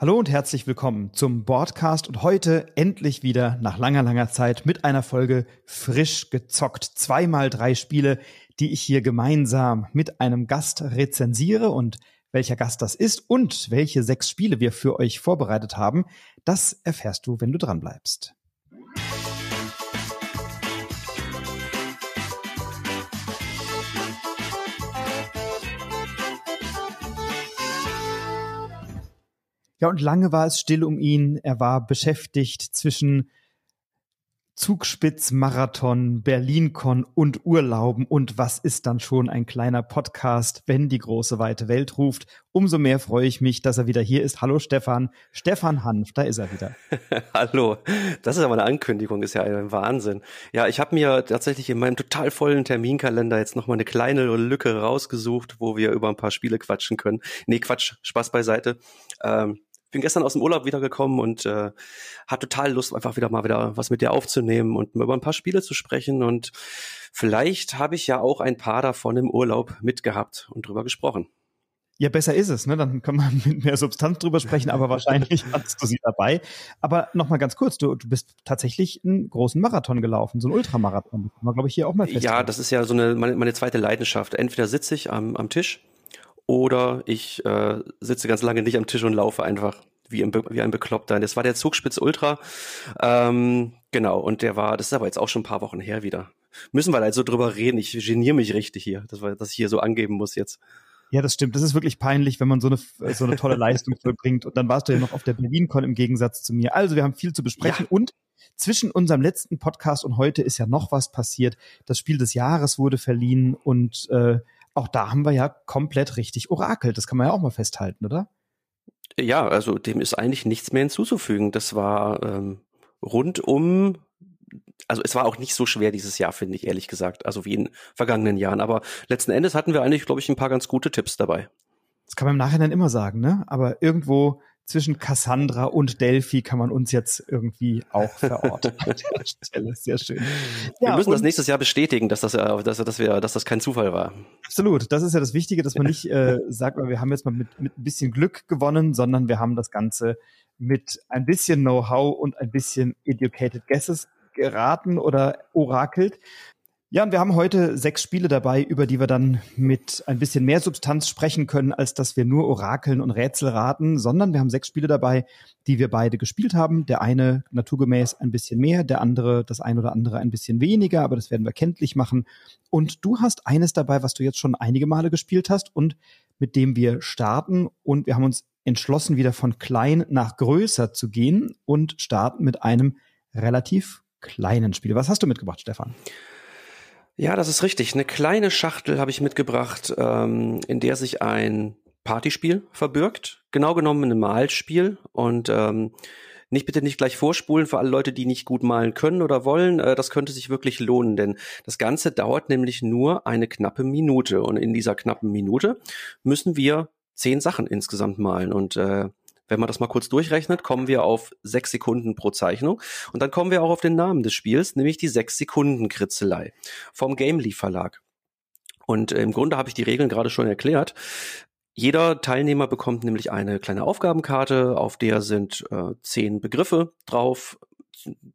Hallo und herzlich willkommen zum Broadcast und heute endlich wieder nach langer, langer Zeit mit einer Folge frisch gezockt. Zweimal drei Spiele, die ich hier gemeinsam mit einem Gast rezensiere und welcher Gast das ist und welche sechs Spiele wir für euch vorbereitet haben, das erfährst du, wenn du dran bleibst. Ja, und lange war es still um ihn. Er war beschäftigt zwischen Zugspitz, Marathon, Berlin-Con und Urlauben. Und was ist dann schon ein kleiner Podcast, wenn die große weite Welt ruft? Umso mehr freue ich mich, dass er wieder hier ist. Hallo Stefan. Stefan Hanf, da ist er wieder. Hallo. Das ist aber eine Ankündigung, ist ja ein Wahnsinn. Ja, ich habe mir tatsächlich in meinem total vollen Terminkalender jetzt nochmal eine kleine Lücke rausgesucht, wo wir über ein paar Spiele quatschen können. Nee, Quatsch, Spaß beiseite. Ähm, bin gestern aus dem Urlaub wiedergekommen und äh, hat total Lust, einfach wieder mal wieder was mit dir aufzunehmen und über ein paar Spiele zu sprechen. Und vielleicht habe ich ja auch ein paar davon im Urlaub mitgehabt und drüber gesprochen. Ja, besser ist es, ne? Dann kann man mit mehr Substanz drüber sprechen, aber wahrscheinlich hast du sie dabei. Aber nochmal ganz kurz, du, du bist tatsächlich einen großen Marathon gelaufen, so einen Ultramarathon. Kann man, glaube ich, hier auch mal feststellen. Ja, das ist ja so eine meine, meine zweite Leidenschaft. Entweder sitze ich am, am Tisch oder ich äh, sitze ganz lange nicht am Tisch und laufe einfach wie ein, wie ein Bekloppter. Das war der Zugspitz Ultra. Ähm, genau, und der war, das ist aber jetzt auch schon ein paar Wochen her wieder. Müssen wir halt so drüber reden. Ich geniere mich richtig hier, dass, wir, dass ich hier so angeben muss jetzt. Ja, das stimmt. Das ist wirklich peinlich, wenn man so eine, so eine tolle Leistung vollbringt. Und dann warst du ja noch auf der BerlinCon im Gegensatz zu mir. Also wir haben viel zu besprechen. Ja. Und zwischen unserem letzten Podcast und heute ist ja noch was passiert. Das Spiel des Jahres wurde verliehen und äh, auch da haben wir ja komplett richtig orakelt. Das kann man ja auch mal festhalten, oder? Ja, also dem ist eigentlich nichts mehr hinzuzufügen. Das war ähm, rundum, also es war auch nicht so schwer dieses Jahr, finde ich, ehrlich gesagt, also wie in vergangenen Jahren. Aber letzten Endes hatten wir eigentlich, glaube ich, ein paar ganz gute Tipps dabei. Das kann man im Nachhinein immer sagen, ne? Aber irgendwo zwischen Cassandra und Delphi kann man uns jetzt irgendwie auch verorten. Sehr schön. Wir ja, müssen das nächstes Jahr bestätigen, dass das, dass, dass, wir, dass das kein Zufall war. Absolut. Das ist ja das Wichtige, dass man nicht äh, sagt, wir haben jetzt mal mit, mit ein bisschen Glück gewonnen, sondern wir haben das Ganze mit ein bisschen Know-how und ein bisschen Educated Guesses geraten oder orakelt. Ja, und wir haben heute sechs Spiele dabei, über die wir dann mit ein bisschen mehr Substanz sprechen können, als dass wir nur Orakeln und Rätsel raten, sondern wir haben sechs Spiele dabei, die wir beide gespielt haben. Der eine naturgemäß ein bisschen mehr, der andere das ein oder andere ein bisschen weniger, aber das werden wir kenntlich machen. Und du hast eines dabei, was du jetzt schon einige Male gespielt hast und mit dem wir starten. Und wir haben uns entschlossen, wieder von klein nach größer zu gehen und starten mit einem relativ kleinen Spiel. Was hast du mitgebracht, Stefan? Ja, das ist richtig. Eine kleine Schachtel habe ich mitgebracht, ähm, in der sich ein Partyspiel verbirgt. Genau genommen ein Malspiel und ähm, nicht bitte nicht gleich vorspulen für alle Leute, die nicht gut malen können oder wollen. Äh, das könnte sich wirklich lohnen, denn das Ganze dauert nämlich nur eine knappe Minute und in dieser knappen Minute müssen wir zehn Sachen insgesamt malen und äh, wenn man das mal kurz durchrechnet, kommen wir auf sechs Sekunden pro Zeichnung. Und dann kommen wir auch auf den Namen des Spiels, nämlich die sechs Sekunden Kritzelei vom Gamely Verlag. Und äh, im Grunde habe ich die Regeln gerade schon erklärt. Jeder Teilnehmer bekommt nämlich eine kleine Aufgabenkarte, auf der sind äh, zehn Begriffe drauf.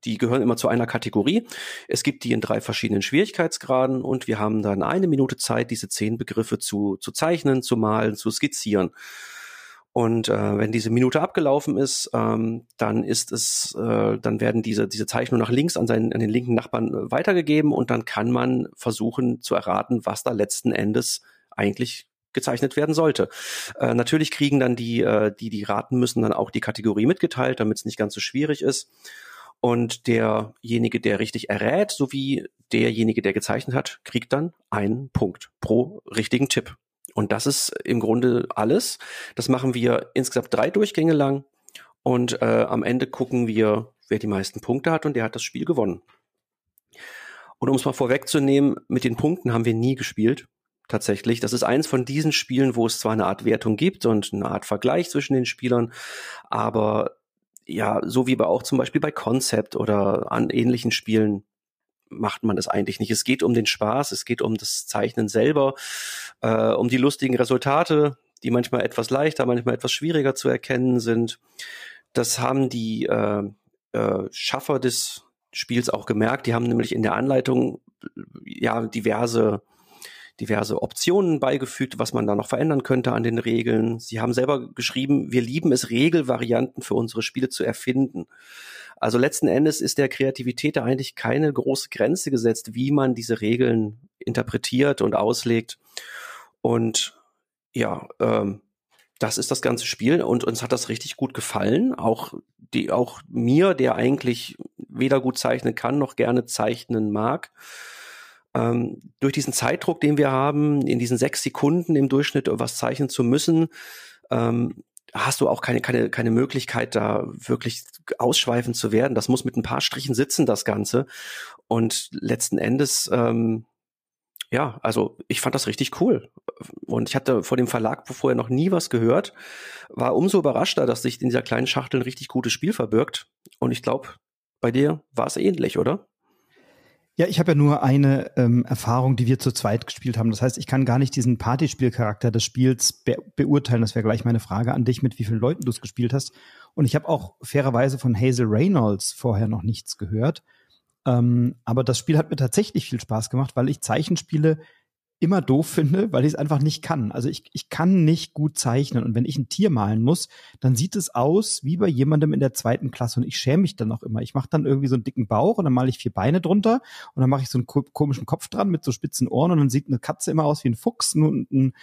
Die gehören immer zu einer Kategorie. Es gibt die in drei verschiedenen Schwierigkeitsgraden und wir haben dann eine Minute Zeit, diese zehn Begriffe zu, zu zeichnen, zu malen, zu skizzieren. Und äh, wenn diese Minute abgelaufen ist, ähm, dann ist es, äh, dann werden diese diese Zeichnungen nach links an seinen an den linken Nachbarn äh, weitergegeben und dann kann man versuchen zu erraten, was da letzten Endes eigentlich gezeichnet werden sollte. Äh, natürlich kriegen dann die, äh, die die raten müssen, dann auch die Kategorie mitgeteilt, damit es nicht ganz so schwierig ist. Und derjenige, der richtig errät, sowie derjenige, der gezeichnet hat, kriegt dann einen Punkt pro richtigen Tipp. Und das ist im Grunde alles. Das machen wir insgesamt drei Durchgänge lang. Und äh, am Ende gucken wir, wer die meisten Punkte hat und der hat das Spiel gewonnen. Und um es mal vorwegzunehmen, mit den Punkten haben wir nie gespielt. Tatsächlich. Das ist eins von diesen Spielen, wo es zwar eine Art Wertung gibt und eine Art Vergleich zwischen den Spielern, aber ja, so wie bei auch zum Beispiel bei Concept oder an ähnlichen Spielen macht man es eigentlich nicht. Es geht um den Spaß, es geht um das Zeichnen selber, äh, um die lustigen Resultate, die manchmal etwas leichter, manchmal etwas schwieriger zu erkennen sind. Das haben die äh, äh, Schaffer des Spiels auch gemerkt. Die haben nämlich in der Anleitung ja diverse diverse Optionen beigefügt, was man da noch verändern könnte an den Regeln. Sie haben selber geschrieben, wir lieben es, Regelvarianten für unsere Spiele zu erfinden. Also letzten Endes ist der Kreativität da eigentlich keine große Grenze gesetzt, wie man diese Regeln interpretiert und auslegt. Und ja, ähm, das ist das ganze Spiel und uns hat das richtig gut gefallen. Auch die, auch mir, der eigentlich weder gut zeichnen kann noch gerne zeichnen mag. Ähm, durch diesen Zeitdruck, den wir haben, in diesen sechs Sekunden im Durchschnitt was zeichnen zu müssen, ähm, hast du auch keine, keine, keine Möglichkeit, da wirklich ausschweifend zu werden. Das muss mit ein paar Strichen sitzen, das Ganze. Und letzten Endes, ähm, ja, also ich fand das richtig cool. Und ich hatte vor dem Verlag vorher noch nie was gehört, war umso überraschter, dass sich in dieser kleinen Schachtel ein richtig gutes Spiel verbirgt. Und ich glaube, bei dir war es ähnlich, oder? Ja, ich habe ja nur eine ähm, Erfahrung, die wir zu zweit gespielt haben. Das heißt, ich kann gar nicht diesen Partyspielcharakter des Spiels be beurteilen. Das wäre gleich meine Frage an dich, mit wie vielen Leuten du es gespielt hast. Und ich habe auch fairerweise von Hazel Reynolds vorher noch nichts gehört. Ähm, aber das Spiel hat mir tatsächlich viel Spaß gemacht, weil ich Zeichenspiele immer doof finde, weil ich es einfach nicht kann. Also ich, ich kann nicht gut zeichnen. Und wenn ich ein Tier malen muss, dann sieht es aus wie bei jemandem in der zweiten Klasse. Und ich schäme mich dann auch immer. Ich mache dann irgendwie so einen dicken Bauch und dann male ich vier Beine drunter und dann mache ich so einen komischen Kopf dran mit so spitzen Ohren und dann sieht eine Katze immer aus wie ein Fuchs und ein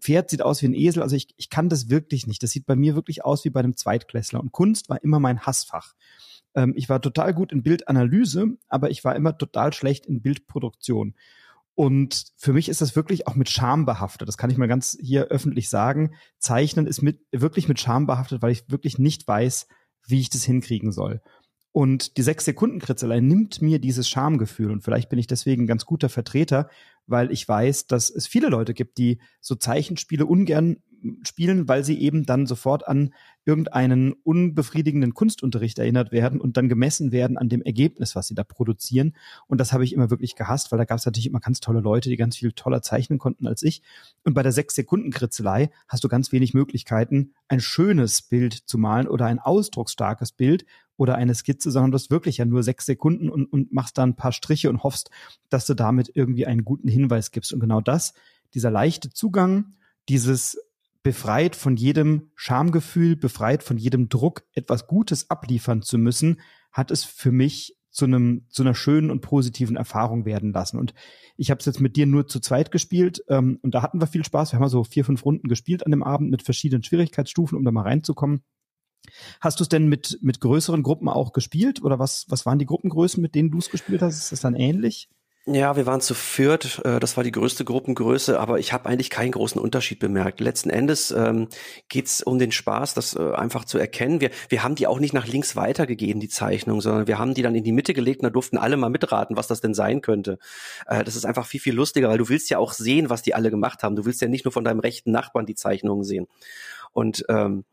Pferd sieht aus wie ein Esel. Also ich, ich kann das wirklich nicht. Das sieht bei mir wirklich aus wie bei einem Zweitklässler. Und Kunst war immer mein Hassfach ähm, ich war total gut in Bildanalyse, aber ich war immer total schlecht in Bildproduktion. Und für mich ist das wirklich auch mit Scham behaftet. Das kann ich mal ganz hier öffentlich sagen. Zeichnen ist mit, wirklich mit Scham behaftet, weil ich wirklich nicht weiß, wie ich das hinkriegen soll. Und die sechs Sekunden Kritzelei nimmt mir dieses Schamgefühl. Und vielleicht bin ich deswegen ein ganz guter Vertreter, weil ich weiß, dass es viele Leute gibt, die so Zeichenspiele ungern spielen, weil sie eben dann sofort an irgendeinen unbefriedigenden Kunstunterricht erinnert werden und dann gemessen werden an dem Ergebnis, was sie da produzieren. Und das habe ich immer wirklich gehasst, weil da gab es natürlich immer ganz tolle Leute, die ganz viel toller zeichnen konnten als ich. Und bei der sechs Sekunden Kritzelei hast du ganz wenig Möglichkeiten, ein schönes Bild zu malen oder ein ausdrucksstarkes Bild oder eine Skizze, sondern du hast wirklich ja nur sechs Sekunden und, und machst da ein paar Striche und hoffst, dass du damit irgendwie einen guten Hinweis gibst. Und genau das, dieser leichte Zugang, dieses befreit von jedem Schamgefühl, befreit von jedem Druck, etwas Gutes abliefern zu müssen, hat es für mich zu einem zu einer schönen und positiven Erfahrung werden lassen. Und ich habe es jetzt mit dir nur zu zweit gespielt ähm, und da hatten wir viel Spaß. Wir haben so vier fünf Runden gespielt an dem Abend mit verschiedenen Schwierigkeitsstufen, um da mal reinzukommen. Hast du es denn mit mit größeren Gruppen auch gespielt oder was was waren die Gruppengrößen, mit denen du es gespielt hast? Ist das dann ähnlich? Ja, wir waren zu viert. Äh, das war die größte Gruppengröße, aber ich habe eigentlich keinen großen Unterschied bemerkt. Letzten Endes ähm, geht es um den Spaß, das äh, einfach zu erkennen. Wir, wir haben die auch nicht nach links weitergegeben, die Zeichnung, sondern wir haben die dann in die Mitte gelegt und da durften alle mal mitraten, was das denn sein könnte. Äh, das ist einfach viel, viel lustiger, weil du willst ja auch sehen, was die alle gemacht haben. Du willst ja nicht nur von deinem rechten Nachbarn die Zeichnungen sehen. Und ähm,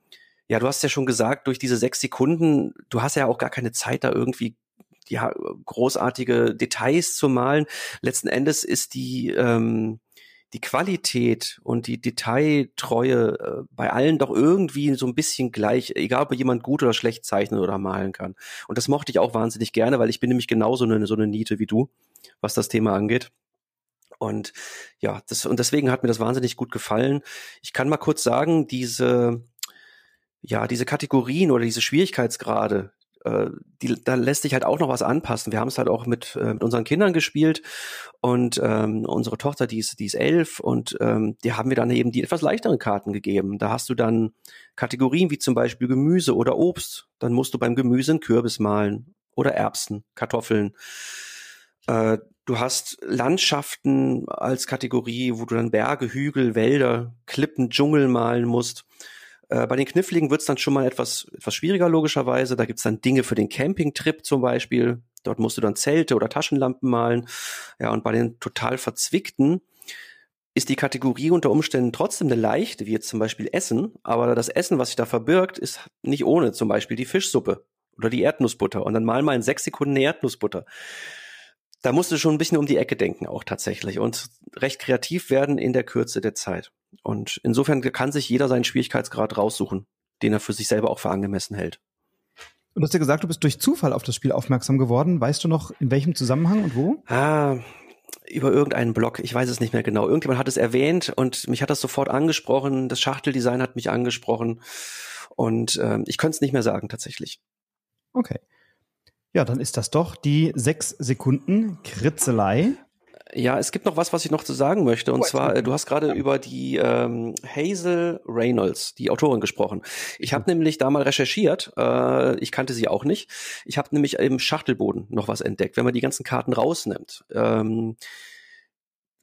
ja, du hast ja schon gesagt, durch diese sechs Sekunden, du hast ja auch gar keine Zeit, da irgendwie ja, großartige Details zu malen. Letzten Endes ist die, ähm, die Qualität und die Detailtreue äh, bei allen doch irgendwie so ein bisschen gleich, egal ob jemand gut oder schlecht zeichnen oder malen kann. Und das mochte ich auch wahnsinnig gerne, weil ich bin nämlich genauso eine, so eine Niete wie du, was das Thema angeht. Und ja, das, und deswegen hat mir das wahnsinnig gut gefallen. Ich kann mal kurz sagen, diese, ja, diese Kategorien oder diese Schwierigkeitsgrade, äh, die, da lässt sich halt auch noch was anpassen. Wir haben es halt auch mit, äh, mit unseren Kindern gespielt und ähm, unsere Tochter, die ist, die ist elf und ähm, die haben wir dann eben die etwas leichteren Karten gegeben. Da hast du dann Kategorien wie zum Beispiel Gemüse oder Obst. Dann musst du beim Gemüse einen Kürbis malen oder Erbsen, Kartoffeln. Äh, du hast Landschaften als Kategorie, wo du dann Berge, Hügel, Wälder, Klippen, Dschungel malen musst. Äh, bei den Kniffligen wird es dann schon mal etwas, etwas schwieriger, logischerweise. Da gibt's dann Dinge für den Campingtrip zum Beispiel. Dort musst du dann Zelte oder Taschenlampen malen. Ja, und bei den total verzwickten ist die Kategorie unter Umständen trotzdem eine leichte, wie jetzt zum Beispiel Essen. Aber das Essen, was sich da verbirgt, ist nicht ohne zum Beispiel die Fischsuppe oder die Erdnussbutter. Und dann mal mal in sechs Sekunden eine Erdnussbutter. Da musst du schon ein bisschen um die Ecke denken, auch tatsächlich. Und recht kreativ werden in der Kürze der Zeit. Und insofern kann sich jeder seinen Schwierigkeitsgrad raussuchen, den er für sich selber auch für angemessen hält. Und du hast ja gesagt, du bist durch Zufall auf das Spiel aufmerksam geworden. Weißt du noch, in welchem Zusammenhang und wo? Ah, über irgendeinen Blog, ich weiß es nicht mehr genau. Irgendjemand hat es erwähnt und mich hat das sofort angesprochen. Das Schachteldesign hat mich angesprochen und ähm, ich könnte es nicht mehr sagen tatsächlich. Okay. Ja, dann ist das doch die sechs Sekunden Kritzelei. Ja, es gibt noch was, was ich noch zu sagen möchte. Und oh, zwar, äh, du hast gerade über die ähm, Hazel Reynolds, die Autorin, gesprochen. Ich habe mhm. nämlich da mal recherchiert. Äh, ich kannte sie auch nicht. Ich habe nämlich im Schachtelboden noch was entdeckt. Wenn man die ganzen Karten rausnimmt, ähm,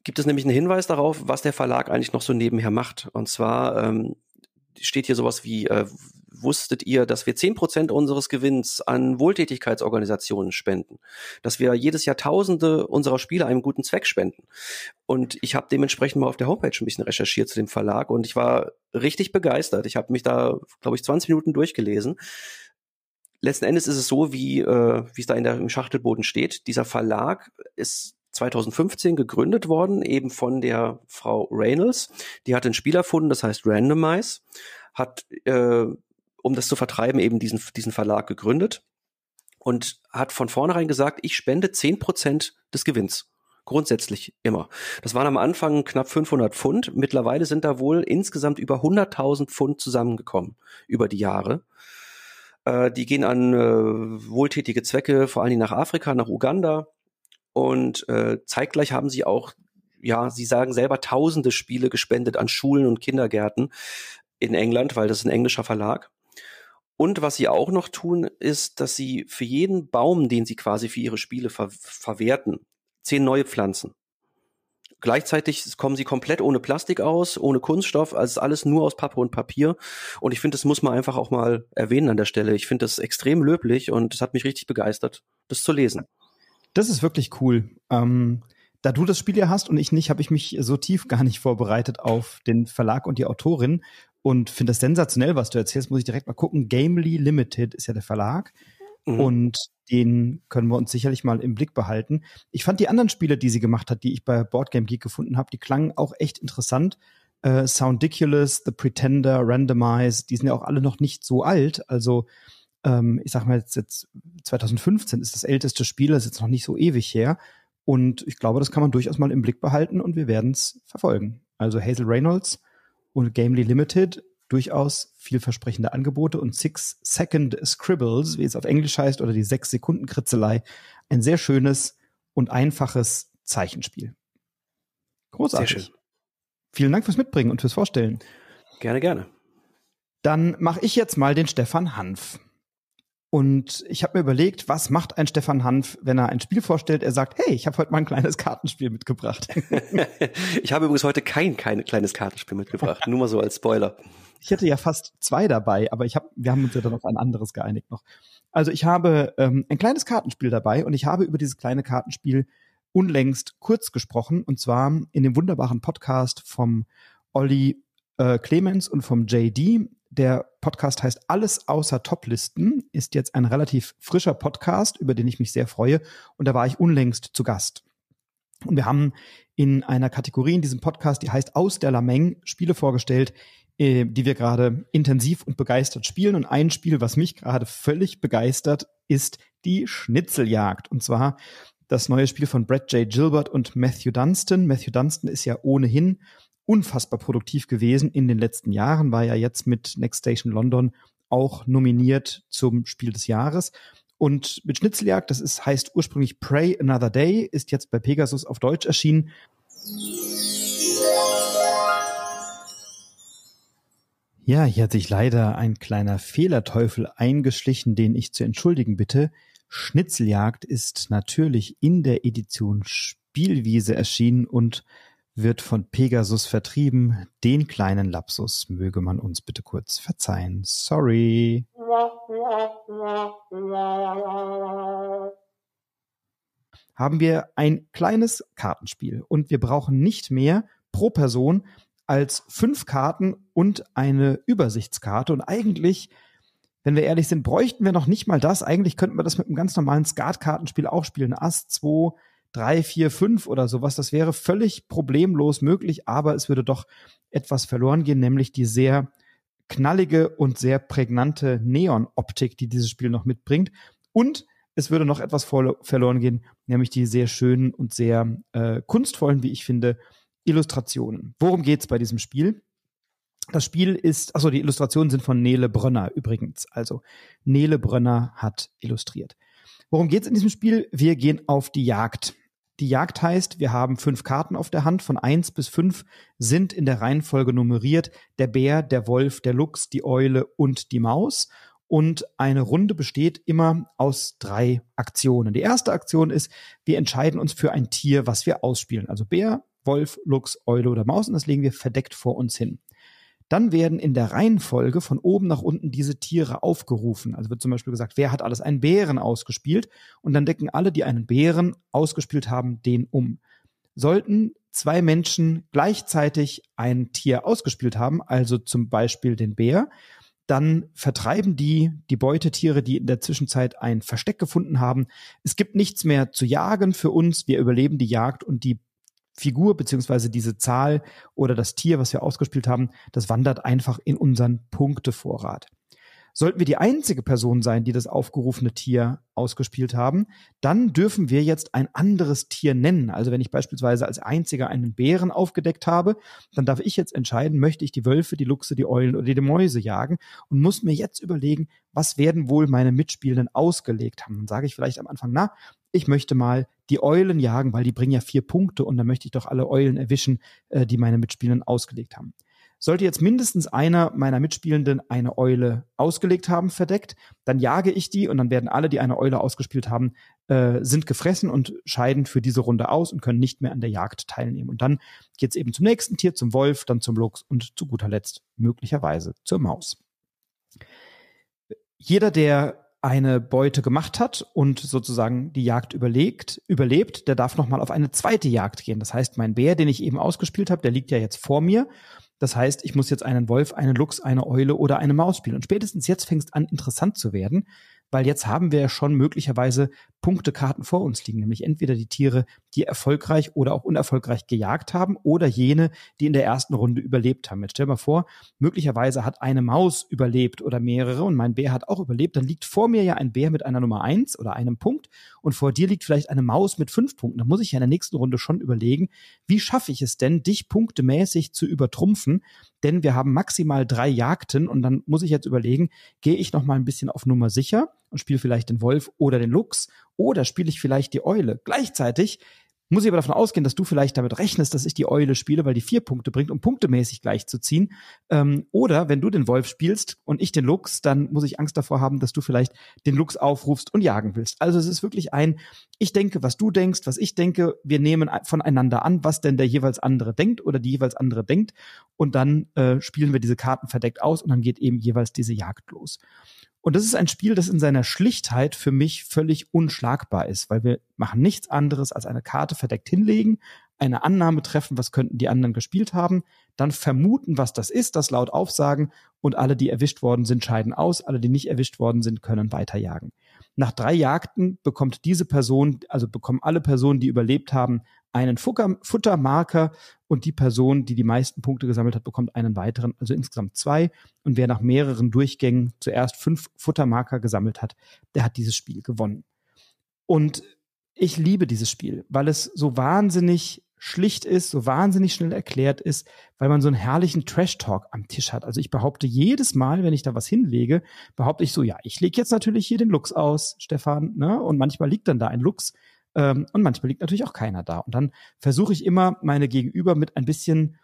gibt es nämlich einen Hinweis darauf, was der Verlag eigentlich noch so nebenher macht. Und zwar ähm, steht hier sowas wie äh, wusstet ihr, dass wir zehn Prozent unseres Gewinns an Wohltätigkeitsorganisationen spenden, dass wir jedes Jahr Tausende unserer Spiele einem guten Zweck spenden. Und ich habe dementsprechend mal auf der Homepage ein bisschen recherchiert zu dem Verlag und ich war richtig begeistert. Ich habe mich da, glaube ich, 20 Minuten durchgelesen. Letzten Endes ist es so, wie äh, wie es da in der, im Schachtelboden steht. Dieser Verlag ist 2015 gegründet worden, eben von der Frau Reynolds. Die hat ein Spiel erfunden, das heißt Randomize, hat äh, um das zu vertreiben, eben diesen, diesen Verlag gegründet und hat von vornherein gesagt, ich spende zehn Prozent des Gewinns. Grundsätzlich immer. Das waren am Anfang knapp 500 Pfund. Mittlerweile sind da wohl insgesamt über 100.000 Pfund zusammengekommen über die Jahre. Äh, die gehen an äh, wohltätige Zwecke, vor allen Dingen nach Afrika, nach Uganda. Und äh, zeitgleich haben sie auch, ja, sie sagen selber tausende Spiele gespendet an Schulen und Kindergärten in England, weil das ein englischer Verlag. Und was sie auch noch tun, ist, dass sie für jeden Baum, den sie quasi für ihre Spiele ver verwerten, zehn neue pflanzen. Gleichzeitig kommen sie komplett ohne Plastik aus, ohne Kunststoff, also alles nur aus Pappe und Papier. Und ich finde, das muss man einfach auch mal erwähnen an der Stelle. Ich finde das extrem löblich und es hat mich richtig begeistert, das zu lesen. Das ist wirklich cool. Ähm, da du das Spiel ja hast und ich nicht, habe ich mich so tief gar nicht vorbereitet auf den Verlag und die Autorin und finde das sensationell, was du erzählst. Muss ich direkt mal gucken. Gamely Limited ist ja der Verlag. Mhm. Und den können wir uns sicherlich mal im Blick behalten. Ich fand die anderen Spiele, die sie gemacht hat, die ich bei Boardgame Geek gefunden habe, die klangen auch echt interessant. Äh, Soundiculous, The Pretender, Randomize, die sind ja auch alle noch nicht so alt. Also ähm, ich sag mal jetzt, jetzt 2015 ist das älteste Spiel, das ist jetzt noch nicht so ewig her. Und ich glaube, das kann man durchaus mal im Blick behalten und wir werden es verfolgen. Also Hazel Reynolds, und Gamely Limited durchaus vielversprechende Angebote und Six Second Scribbles, wie es auf Englisch heißt, oder die sechs Sekunden Kritzelei, ein sehr schönes und einfaches Zeichenspiel. Großartig. Vielen Dank fürs Mitbringen und fürs Vorstellen. Gerne, gerne. Dann mache ich jetzt mal den Stefan Hanf. Und ich habe mir überlegt, was macht ein Stefan Hanf, wenn er ein Spiel vorstellt? Er sagt, hey, ich habe heute mal ein kleines Kartenspiel mitgebracht. ich habe übrigens heute kein, kein kleines Kartenspiel mitgebracht, nur mal so als Spoiler. Ich hätte ja fast zwei dabei, aber ich hab, wir haben uns ja dann auf ein anderes geeinigt noch. Also ich habe ähm, ein kleines Kartenspiel dabei und ich habe über dieses kleine Kartenspiel unlängst kurz gesprochen und zwar in dem wunderbaren Podcast vom Olli äh, Clemens und vom JD. Der Podcast heißt Alles außer Toplisten, ist jetzt ein relativ frischer Podcast, über den ich mich sehr freue. Und da war ich unlängst zu Gast. Und wir haben in einer Kategorie in diesem Podcast, die heißt Aus der Lameng, Spiele vorgestellt, äh, die wir gerade intensiv und begeistert spielen. Und ein Spiel, was mich gerade völlig begeistert, ist die Schnitzeljagd. Und zwar das neue Spiel von Brett J. Gilbert und Matthew Dunstan. Matthew Dunstan ist ja ohnehin unfassbar produktiv gewesen in den letzten Jahren, war ja jetzt mit Next Station London auch nominiert zum Spiel des Jahres. Und mit Schnitzeljagd, das ist, heißt ursprünglich Pray Another Day, ist jetzt bei Pegasus auf Deutsch erschienen. Ja, hier hat sich leider ein kleiner Fehlerteufel eingeschlichen, den ich zu entschuldigen bitte. Schnitzeljagd ist natürlich in der Edition Spielwiese erschienen und wird von Pegasus vertrieben. Den kleinen Lapsus möge man uns bitte kurz verzeihen. Sorry. Haben wir ein kleines Kartenspiel und wir brauchen nicht mehr pro Person als fünf Karten und eine Übersichtskarte. Und eigentlich, wenn wir ehrlich sind, bräuchten wir noch nicht mal das. Eigentlich könnten wir das mit einem ganz normalen Skatkartenspiel auch spielen. Ass, 2, drei, vier, fünf oder sowas. Das wäre völlig problemlos möglich, aber es würde doch etwas verloren gehen, nämlich die sehr knallige und sehr prägnante Neon-Optik, die dieses Spiel noch mitbringt. Und es würde noch etwas verloren gehen, nämlich die sehr schönen und sehr äh, kunstvollen, wie ich finde, Illustrationen. Worum geht's bei diesem Spiel? Das Spiel ist, also die Illustrationen sind von Nele Brönner übrigens. Also Nele Brönner hat illustriert. Worum geht's in diesem Spiel? Wir gehen auf die Jagd. Die Jagd heißt, wir haben fünf Karten auf der Hand, von eins bis fünf sind in der Reihenfolge nummeriert. Der Bär, der Wolf, der Luchs, die Eule und die Maus. Und eine Runde besteht immer aus drei Aktionen. Die erste Aktion ist, wir entscheiden uns für ein Tier, was wir ausspielen. Also Bär, Wolf, Luchs, Eule oder Maus und das legen wir verdeckt vor uns hin. Dann werden in der Reihenfolge von oben nach unten diese Tiere aufgerufen. Also wird zum Beispiel gesagt, wer hat alles einen Bären ausgespielt? Und dann decken alle, die einen Bären ausgespielt haben, den um. Sollten zwei Menschen gleichzeitig ein Tier ausgespielt haben, also zum Beispiel den Bär, dann vertreiben die die Beutetiere, die in der Zwischenzeit ein Versteck gefunden haben. Es gibt nichts mehr zu jagen für uns. Wir überleben die Jagd und die Figur beziehungsweise diese Zahl oder das Tier, was wir ausgespielt haben, das wandert einfach in unseren Punktevorrat. Sollten wir die einzige Person sein, die das aufgerufene Tier ausgespielt haben, dann dürfen wir jetzt ein anderes Tier nennen. Also wenn ich beispielsweise als einziger einen Bären aufgedeckt habe, dann darf ich jetzt entscheiden, möchte ich die Wölfe, die Luchse, die Eulen oder die Mäuse jagen und muss mir jetzt überlegen, was werden wohl meine Mitspielenden ausgelegt haben. Dann sage ich vielleicht am Anfang, na, ich möchte mal die Eulen jagen, weil die bringen ja vier Punkte und dann möchte ich doch alle Eulen erwischen, äh, die meine Mitspielenden ausgelegt haben. Sollte jetzt mindestens einer meiner Mitspielenden eine Eule ausgelegt haben, verdeckt, dann jage ich die und dann werden alle, die eine Eule ausgespielt haben, äh, sind gefressen und scheiden für diese Runde aus und können nicht mehr an der Jagd teilnehmen. Und dann geht's eben zum nächsten Tier, zum Wolf, dann zum Luchs und zu guter Letzt möglicherweise zur Maus. Jeder, der eine Beute gemacht hat und sozusagen die Jagd überlegt, überlebt, der darf nochmal auf eine zweite Jagd gehen. Das heißt, mein Bär, den ich eben ausgespielt habe, der liegt ja jetzt vor mir das heißt, ich muss jetzt einen Wolf, einen Luchs, eine Eule oder eine Maus spielen. Und spätestens jetzt fängt es an, interessant zu werden, weil jetzt haben wir schon möglicherweise Punktekarten vor uns liegen, nämlich entweder die Tiere, die erfolgreich oder auch unerfolgreich gejagt haben oder jene, die in der ersten Runde überlebt haben. Jetzt stell mal vor, möglicherweise hat eine Maus überlebt oder mehrere und mein Bär hat auch überlebt, dann liegt vor mir ja ein Bär mit einer Nummer eins oder einem Punkt und vor dir liegt vielleicht eine Maus mit fünf Punkten. Da muss ich ja in der nächsten Runde schon überlegen, wie schaffe ich es denn, dich punktemäßig zu übertrumpfen, denn wir haben maximal drei Jagden und dann muss ich jetzt überlegen, gehe ich noch mal ein bisschen auf Nummer sicher und spiele vielleicht den Wolf oder den Luchs oder spiele ich vielleicht die Eule. Gleichzeitig muss ich aber davon ausgehen, dass du vielleicht damit rechnest, dass ich die Eule spiele, weil die vier Punkte bringt, um punktemäßig gleich zu ziehen. Ähm, oder wenn du den Wolf spielst und ich den Luchs, dann muss ich Angst davor haben, dass du vielleicht den Luchs aufrufst und jagen willst. Also es ist wirklich ein, ich denke, was du denkst, was ich denke, wir nehmen voneinander an, was denn der jeweils andere denkt oder die jeweils andere denkt. Und dann äh, spielen wir diese Karten verdeckt aus und dann geht eben jeweils diese Jagd los. Und das ist ein Spiel, das in seiner Schlichtheit für mich völlig unschlagbar ist, weil wir machen nichts anderes als eine Karte verdeckt hinlegen, eine Annahme treffen, was könnten die anderen gespielt haben, dann vermuten, was das ist, das laut aufsagen und alle, die erwischt worden sind, scheiden aus, alle, die nicht erwischt worden sind, können weiterjagen. Nach drei Jagden bekommt diese Person, also bekommen alle Personen, die überlebt haben, einen Futtermarker und die Person, die die meisten Punkte gesammelt hat, bekommt einen weiteren, also insgesamt zwei. Und wer nach mehreren Durchgängen zuerst fünf Futtermarker gesammelt hat, der hat dieses Spiel gewonnen. Und ich liebe dieses Spiel, weil es so wahnsinnig schlicht ist, so wahnsinnig schnell erklärt ist, weil man so einen herrlichen Trash-Talk am Tisch hat. Also ich behaupte jedes Mal, wenn ich da was hinlege, behaupte ich so, ja, ich lege jetzt natürlich hier den Lux aus, Stefan, ne? Und manchmal liegt dann da ein Lux ähm, und manchmal liegt natürlich auch keiner da. Und dann versuche ich immer, meine Gegenüber mit ein bisschen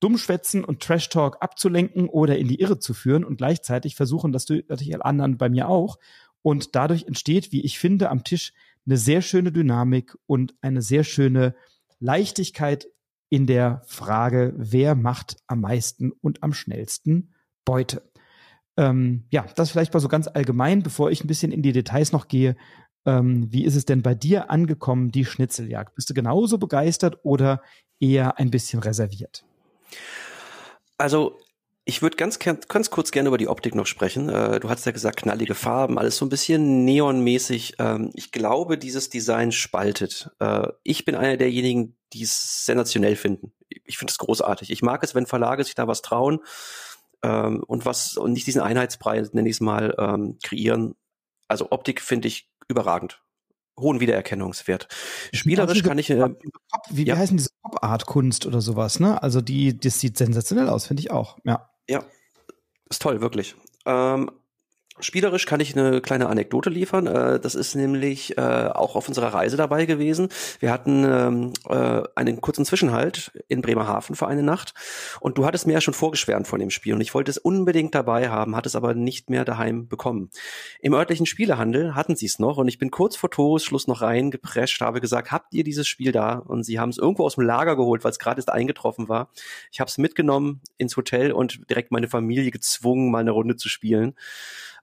Dummschwätzen und Trash-Talk abzulenken oder in die Irre zu führen und gleichzeitig versuchen das natürlich alle anderen bei mir auch. Und dadurch entsteht, wie ich finde, am Tisch eine sehr schöne Dynamik und eine sehr schöne Leichtigkeit in der Frage, wer macht am meisten und am schnellsten Beute. Ähm, ja, das vielleicht mal so ganz allgemein, bevor ich ein bisschen in die Details noch gehe. Ähm, wie ist es denn bei dir angekommen, die Schnitzeljagd? Bist du genauso begeistert oder eher ein bisschen reserviert? Also Ich würde ganz, ganz kurz gerne über die Optik noch sprechen. Äh, du hast ja gesagt, knallige Farben, alles so ein bisschen neonmäßig. Ähm, ich glaube, dieses Design spaltet. Äh, ich bin einer derjenigen, die es sensationell finden. Ich finde es großartig. Ich mag es, wenn Verlage sich da was trauen ähm, und was und nicht diesen Einheitsbrei, nenne ich es mal, ähm, kreieren. Also Optik finde ich überragend hohen Wiedererkennungswert. Spielerisch kann ich. Äh, wie, wie ja. heißen diese Pop-Art-Kunst oder sowas, ne? Also die, das sieht sensationell aus, finde ich auch. Ja. Ja, ist toll, wirklich. Ähm, Spielerisch kann ich eine kleine Anekdote liefern. Äh, das ist nämlich äh, auch auf unserer Reise dabei gewesen. Wir hatten ähm, äh, einen kurzen Zwischenhalt in Bremerhaven für eine Nacht und du hattest mir ja schon vorgeschwärmt von dem Spiel und ich wollte es unbedingt dabei haben, hatte es aber nicht mehr daheim bekommen. Im örtlichen Spielehandel hatten sie es noch und ich bin kurz vor Toresschluss noch reingeprescht, habe gesagt, habt ihr dieses Spiel da? Und sie haben es irgendwo aus dem Lager geholt, weil es gerade erst eingetroffen war. Ich habe es mitgenommen ins Hotel und direkt meine Familie gezwungen, mal eine Runde zu spielen.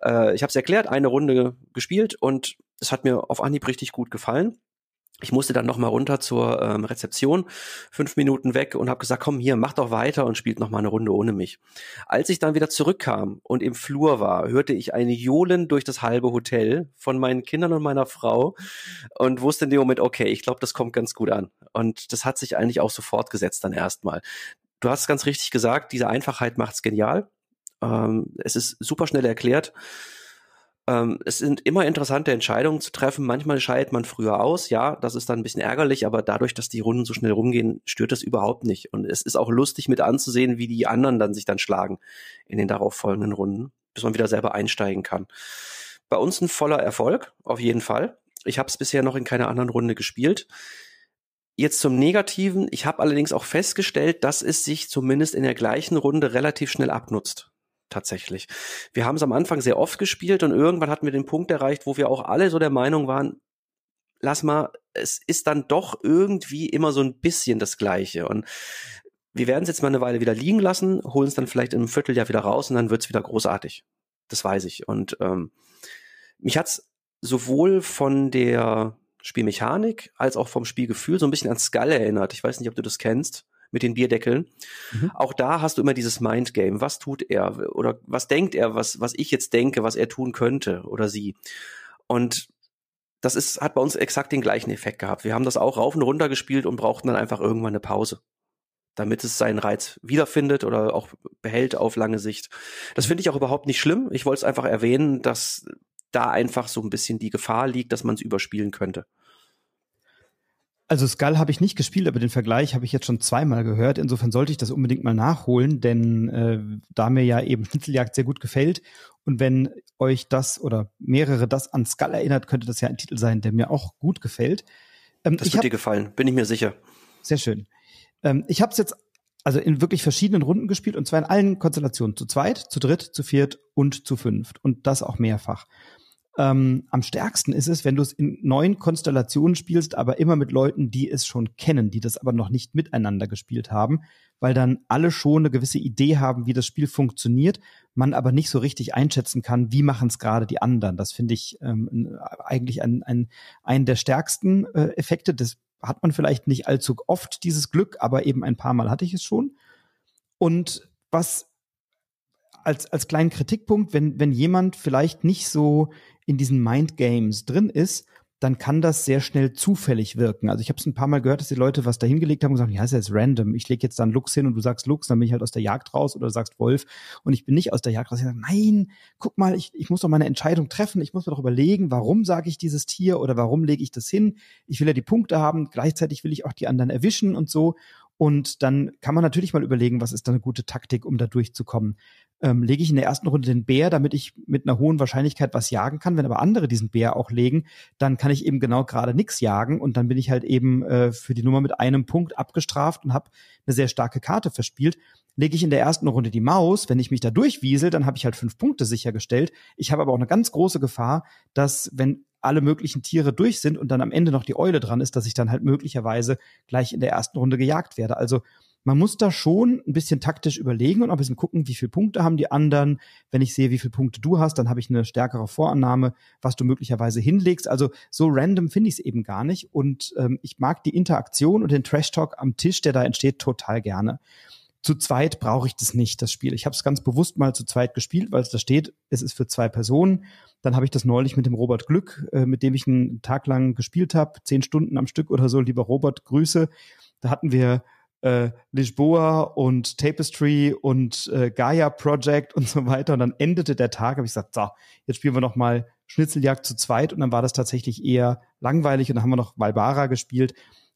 Äh, ich habe es erklärt, eine Runde gespielt und es hat mir auf Anhieb richtig gut gefallen. Ich musste dann noch mal runter zur ähm, Rezeption, fünf Minuten weg und habe gesagt, komm hier, mach doch weiter und spielt noch mal eine Runde ohne mich. Als ich dann wieder zurückkam und im Flur war, hörte ich ein Johlen durch das halbe Hotel von meinen Kindern und meiner Frau und wusste in dem Moment, okay, ich glaube, das kommt ganz gut an. Und das hat sich eigentlich auch so fortgesetzt dann erstmal. Du hast ganz richtig gesagt, diese Einfachheit macht's genial. Ähm, es ist super schnell erklärt. Ähm, es sind immer interessante Entscheidungen zu treffen. Manchmal scheidet man früher aus. Ja, das ist dann ein bisschen ärgerlich, aber dadurch, dass die Runden so schnell rumgehen, stört das überhaupt nicht. Und es ist auch lustig mit anzusehen, wie die anderen dann sich dann schlagen in den darauf folgenden Runden, bis man wieder selber einsteigen kann. Bei uns ein voller Erfolg, auf jeden Fall. Ich habe es bisher noch in keiner anderen Runde gespielt. Jetzt zum Negativen. Ich habe allerdings auch festgestellt, dass es sich zumindest in der gleichen Runde relativ schnell abnutzt tatsächlich. Wir haben es am Anfang sehr oft gespielt und irgendwann hatten wir den Punkt erreicht, wo wir auch alle so der Meinung waren, lass mal, es ist dann doch irgendwie immer so ein bisschen das Gleiche. Und wir werden es jetzt mal eine Weile wieder liegen lassen, holen es dann vielleicht einem Vierteljahr wieder raus und dann wird es wieder großartig. Das weiß ich. Und ähm, mich hat's sowohl von der Spielmechanik als auch vom Spielgefühl so ein bisschen an Skull erinnert. Ich weiß nicht, ob du das kennst mit den Bierdeckeln. Mhm. Auch da hast du immer dieses Mindgame. Was tut er? Oder was denkt er, was, was ich jetzt denke, was er tun könnte oder sie? Und das ist, hat bei uns exakt den gleichen Effekt gehabt. Wir haben das auch rauf und runter gespielt und brauchten dann einfach irgendwann eine Pause damit es seinen Reiz wiederfindet oder auch behält auf lange Sicht. Das finde ich auch überhaupt nicht schlimm. Ich wollte es einfach erwähnen, dass da einfach so ein bisschen die Gefahr liegt, dass man es überspielen könnte. Also Skull habe ich nicht gespielt, aber den Vergleich habe ich jetzt schon zweimal gehört. Insofern sollte ich das unbedingt mal nachholen, denn äh, da mir ja eben Schnitzeljagd sehr gut gefällt und wenn euch das oder mehrere das an Skull erinnert, könnte das ja ein Titel sein, der mir auch gut gefällt. Ähm, das wird hab, dir gefallen, bin ich mir sicher. Sehr schön. Ähm, ich habe es jetzt also in wirklich verschiedenen Runden gespielt und zwar in allen Konstellationen, zu zweit, zu dritt, zu viert und zu fünft und das auch mehrfach. Ähm, am stärksten ist es, wenn du es in neuen Konstellationen spielst, aber immer mit Leuten, die es schon kennen, die das aber noch nicht miteinander gespielt haben, weil dann alle schon eine gewisse Idee haben, wie das Spiel funktioniert, man aber nicht so richtig einschätzen kann, wie machen es gerade die anderen. Das finde ich ähm, eigentlich ein, ein, ein der stärksten äh, Effekte. Das hat man vielleicht nicht allzu oft, dieses Glück, aber eben ein paar Mal hatte ich es schon. Und was als, als kleinen Kritikpunkt, wenn, wenn jemand vielleicht nicht so in diesen Mind Games drin ist, dann kann das sehr schnell zufällig wirken. Also ich habe es ein paar Mal gehört, dass die Leute was da hingelegt haben und gesagt, ja, ist jetzt random. Ich lege jetzt dann Lux hin und du sagst Lux, dann bin ich halt aus der Jagd raus oder du sagst Wolf und ich bin nicht aus der Jagd raus. Ich sage, nein, guck mal, ich, ich muss doch meine Entscheidung treffen. Ich muss mir doch überlegen, warum sage ich dieses Tier oder warum lege ich das hin. Ich will ja die Punkte haben, gleichzeitig will ich auch die anderen erwischen und so. Und dann kann man natürlich mal überlegen, was ist da eine gute Taktik, um da durchzukommen. Ähm, lege ich in der ersten Runde den Bär, damit ich mit einer hohen Wahrscheinlichkeit was jagen kann. Wenn aber andere diesen Bär auch legen, dann kann ich eben genau gerade nichts jagen und dann bin ich halt eben äh, für die Nummer mit einem Punkt abgestraft und habe eine sehr starke Karte verspielt. Lege ich in der ersten Runde die Maus, wenn ich mich da durchwiesel, dann habe ich halt fünf Punkte sichergestellt. Ich habe aber auch eine ganz große Gefahr, dass wenn alle möglichen Tiere durch sind und dann am Ende noch die Eule dran ist, dass ich dann halt möglicherweise gleich in der ersten Runde gejagt werde. Also man muss da schon ein bisschen taktisch überlegen und ein bisschen gucken, wie viele Punkte haben die anderen. Wenn ich sehe, wie viele Punkte du hast, dann habe ich eine stärkere Vorannahme, was du möglicherweise hinlegst. Also so random finde ich es eben gar nicht. Und ähm, ich mag die Interaktion und den Trash Talk am Tisch, der da entsteht, total gerne. Zu zweit brauche ich das nicht, das Spiel. Ich habe es ganz bewusst mal zu zweit gespielt, weil es da steht, es ist für zwei Personen. Dann habe ich das neulich mit dem Robert Glück, äh, mit dem ich einen Tag lang gespielt habe, zehn Stunden am Stück oder so. Lieber Robert, Grüße. Da hatten wir äh, Lisboa und Tapestry und äh, Gaia Project und so weiter. Und dann endete der Tag, habe ich gesagt, so, jetzt spielen wir noch mal Schnitzeljagd zu zweit. Und dann war das tatsächlich eher langweilig und dann haben wir noch Valbara gespielt.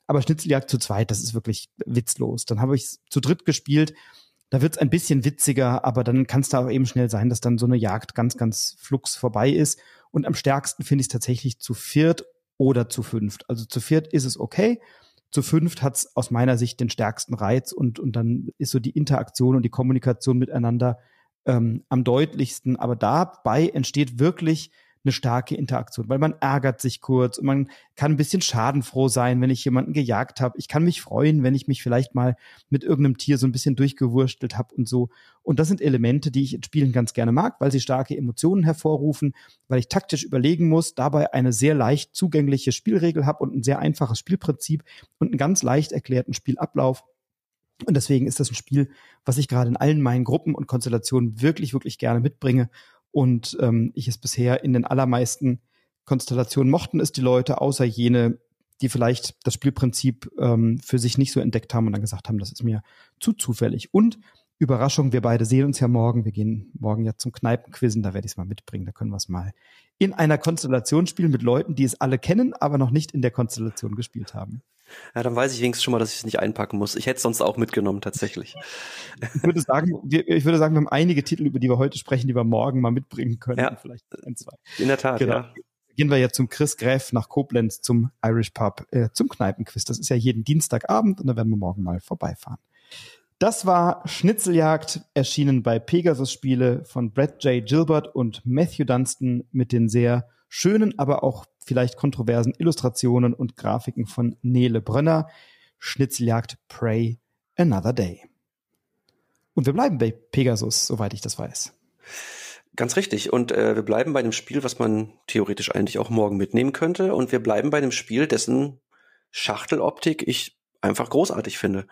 Aber Schnitzeljagd zu zweit, das ist wirklich witzlos. Dann habe ich zu dritt gespielt. Da wird's ein bisschen witziger, aber dann kann es da auch eben schnell sein, dass dann so eine Jagd ganz, ganz flugs vorbei ist. Und am stärksten finde ich es tatsächlich zu viert oder zu fünft. Also zu viert ist es okay. Zu fünft hat's aus meiner Sicht den stärksten Reiz und, und dann ist so die Interaktion und die Kommunikation miteinander ähm, am deutlichsten. Aber dabei entsteht wirklich eine starke Interaktion, weil man ärgert sich kurz und man kann ein bisschen schadenfroh sein, wenn ich jemanden gejagt habe. Ich kann mich freuen, wenn ich mich vielleicht mal mit irgendeinem Tier so ein bisschen durchgewurstelt habe und so. Und das sind Elemente, die ich in Spielen ganz gerne mag, weil sie starke Emotionen hervorrufen, weil ich taktisch überlegen muss, dabei eine sehr leicht zugängliche Spielregel habe und ein sehr einfaches Spielprinzip und einen ganz leicht erklärten Spielablauf. Und deswegen ist das ein Spiel, was ich gerade in allen meinen Gruppen und Konstellationen wirklich, wirklich gerne mitbringe und ähm, ich es bisher in den allermeisten Konstellationen mochten es die Leute, außer jene, die vielleicht das Spielprinzip ähm, für sich nicht so entdeckt haben und dann gesagt haben, das ist mir zu zufällig. Und Überraschung, wir beide sehen uns ja morgen. Wir gehen morgen ja zum Kneipenquizzen, da werde ich es mal mitbringen. Da können wir es mal in einer Konstellation spielen mit Leuten, die es alle kennen, aber noch nicht in der Konstellation gespielt haben. Ja, dann weiß ich wenigstens schon mal, dass ich es nicht einpacken muss. Ich hätte es sonst auch mitgenommen, tatsächlich. Ich würde sagen, wir, ich würde sagen, wir haben einige Titel, über die wir heute sprechen, die wir morgen mal mitbringen können. Ja, vielleicht ein, zwei. In der Tat, genau. ja. Gehen wir jetzt zum Chris Gräf nach Koblenz zum Irish Pub, äh, zum Kneipenquiz. Das ist ja jeden Dienstagabend und da werden wir morgen mal vorbeifahren. Das war Schnitzeljagd, erschienen bei Pegasus Spiele von Brad J. Gilbert und Matthew Dunstan mit den sehr schönen, aber auch vielleicht kontroversen Illustrationen und Grafiken von Nele Brönner. Schnitzeljagd Pray Another Day. Und wir bleiben bei Pegasus, soweit ich das weiß. Ganz richtig. Und äh, wir bleiben bei dem Spiel, was man theoretisch eigentlich auch morgen mitnehmen könnte. Und wir bleiben bei dem Spiel, dessen Schachteloptik ich einfach großartig finde.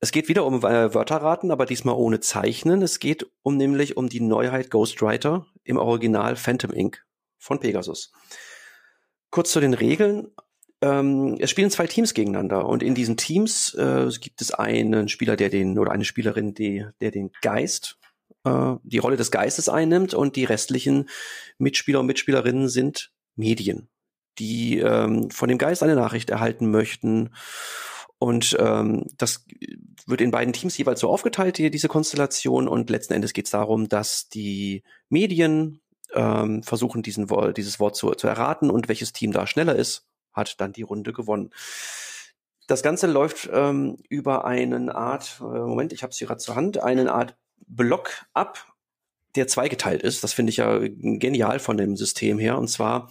Es geht wieder um äh, Wörterraten, aber diesmal ohne Zeichnen. Es geht um nämlich um die Neuheit Ghostwriter im Original Phantom Inc. von Pegasus. Kurz zu den Regeln. Ähm, es spielen zwei Teams gegeneinander und in diesen Teams äh, gibt es einen Spieler, der den oder eine Spielerin, die, der den Geist, äh, die Rolle des Geistes einnimmt und die restlichen Mitspieler und Mitspielerinnen sind Medien, die ähm, von dem Geist eine Nachricht erhalten möchten und ähm, das wird in beiden Teams jeweils so aufgeteilt, die, diese Konstellation. Und letzten Endes geht es darum, dass die Medien ähm, versuchen, diesen, dieses Wort zu, zu erraten und welches Team da schneller ist, hat dann die Runde gewonnen. Das Ganze läuft ähm, über einen Art, äh, Moment, ich habe es hier gerade zur Hand, einen Art Block ab, der zweigeteilt ist. Das finde ich ja genial von dem System her. Und zwar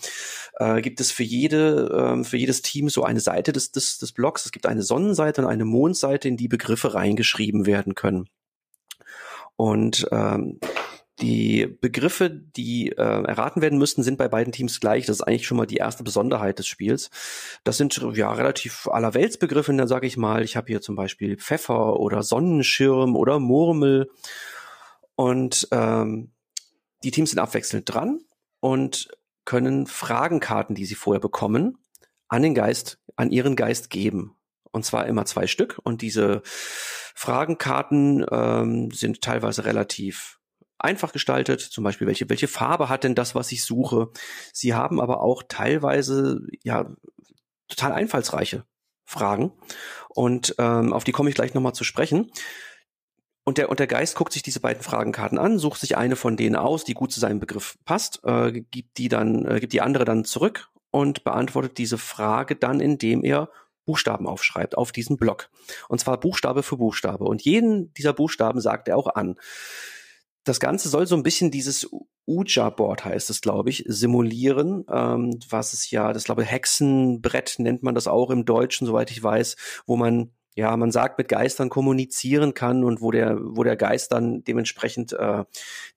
äh, gibt es für jede, äh, für jedes Team so eine Seite des, des, des Blocks. Es gibt eine Sonnenseite und eine Mondseite, in die Begriffe reingeschrieben werden können. Und ähm, die Begriffe, die äh, erraten werden müssten, sind bei beiden Teams gleich. Das ist eigentlich schon mal die erste Besonderheit des Spiels. Das sind ja relativ allerweltsbegriffe, dann sage ich mal. Ich habe hier zum Beispiel Pfeffer oder Sonnenschirm oder Murmel. Und ähm, die Teams sind abwechselnd dran und können Fragenkarten, die sie vorher bekommen, an den Geist, an ihren Geist geben. Und zwar immer zwei Stück. Und diese Fragenkarten ähm, sind teilweise relativ einfach gestaltet. Zum Beispiel, welche, welche Farbe hat denn das, was ich suche? Sie haben aber auch teilweise, ja, total einfallsreiche Fragen. Und ähm, auf die komme ich gleich nochmal zu sprechen. Und der, und der Geist guckt sich diese beiden Fragenkarten an, sucht sich eine von denen aus, die gut zu seinem Begriff passt, äh, gibt die dann, äh, gibt die andere dann zurück und beantwortet diese Frage dann, indem er Buchstaben aufschreibt auf diesen Block. Und zwar Buchstabe für Buchstabe. Und jeden dieser Buchstaben sagt er auch an. Das Ganze soll so ein bisschen dieses Uja-Board heißt es, glaube ich, simulieren, ähm, was es ja, das glaube ich, Hexenbrett nennt man das auch im Deutschen, soweit ich weiß, wo man ja, man sagt, mit Geistern kommunizieren kann und wo der, wo der Geist dann dementsprechend äh,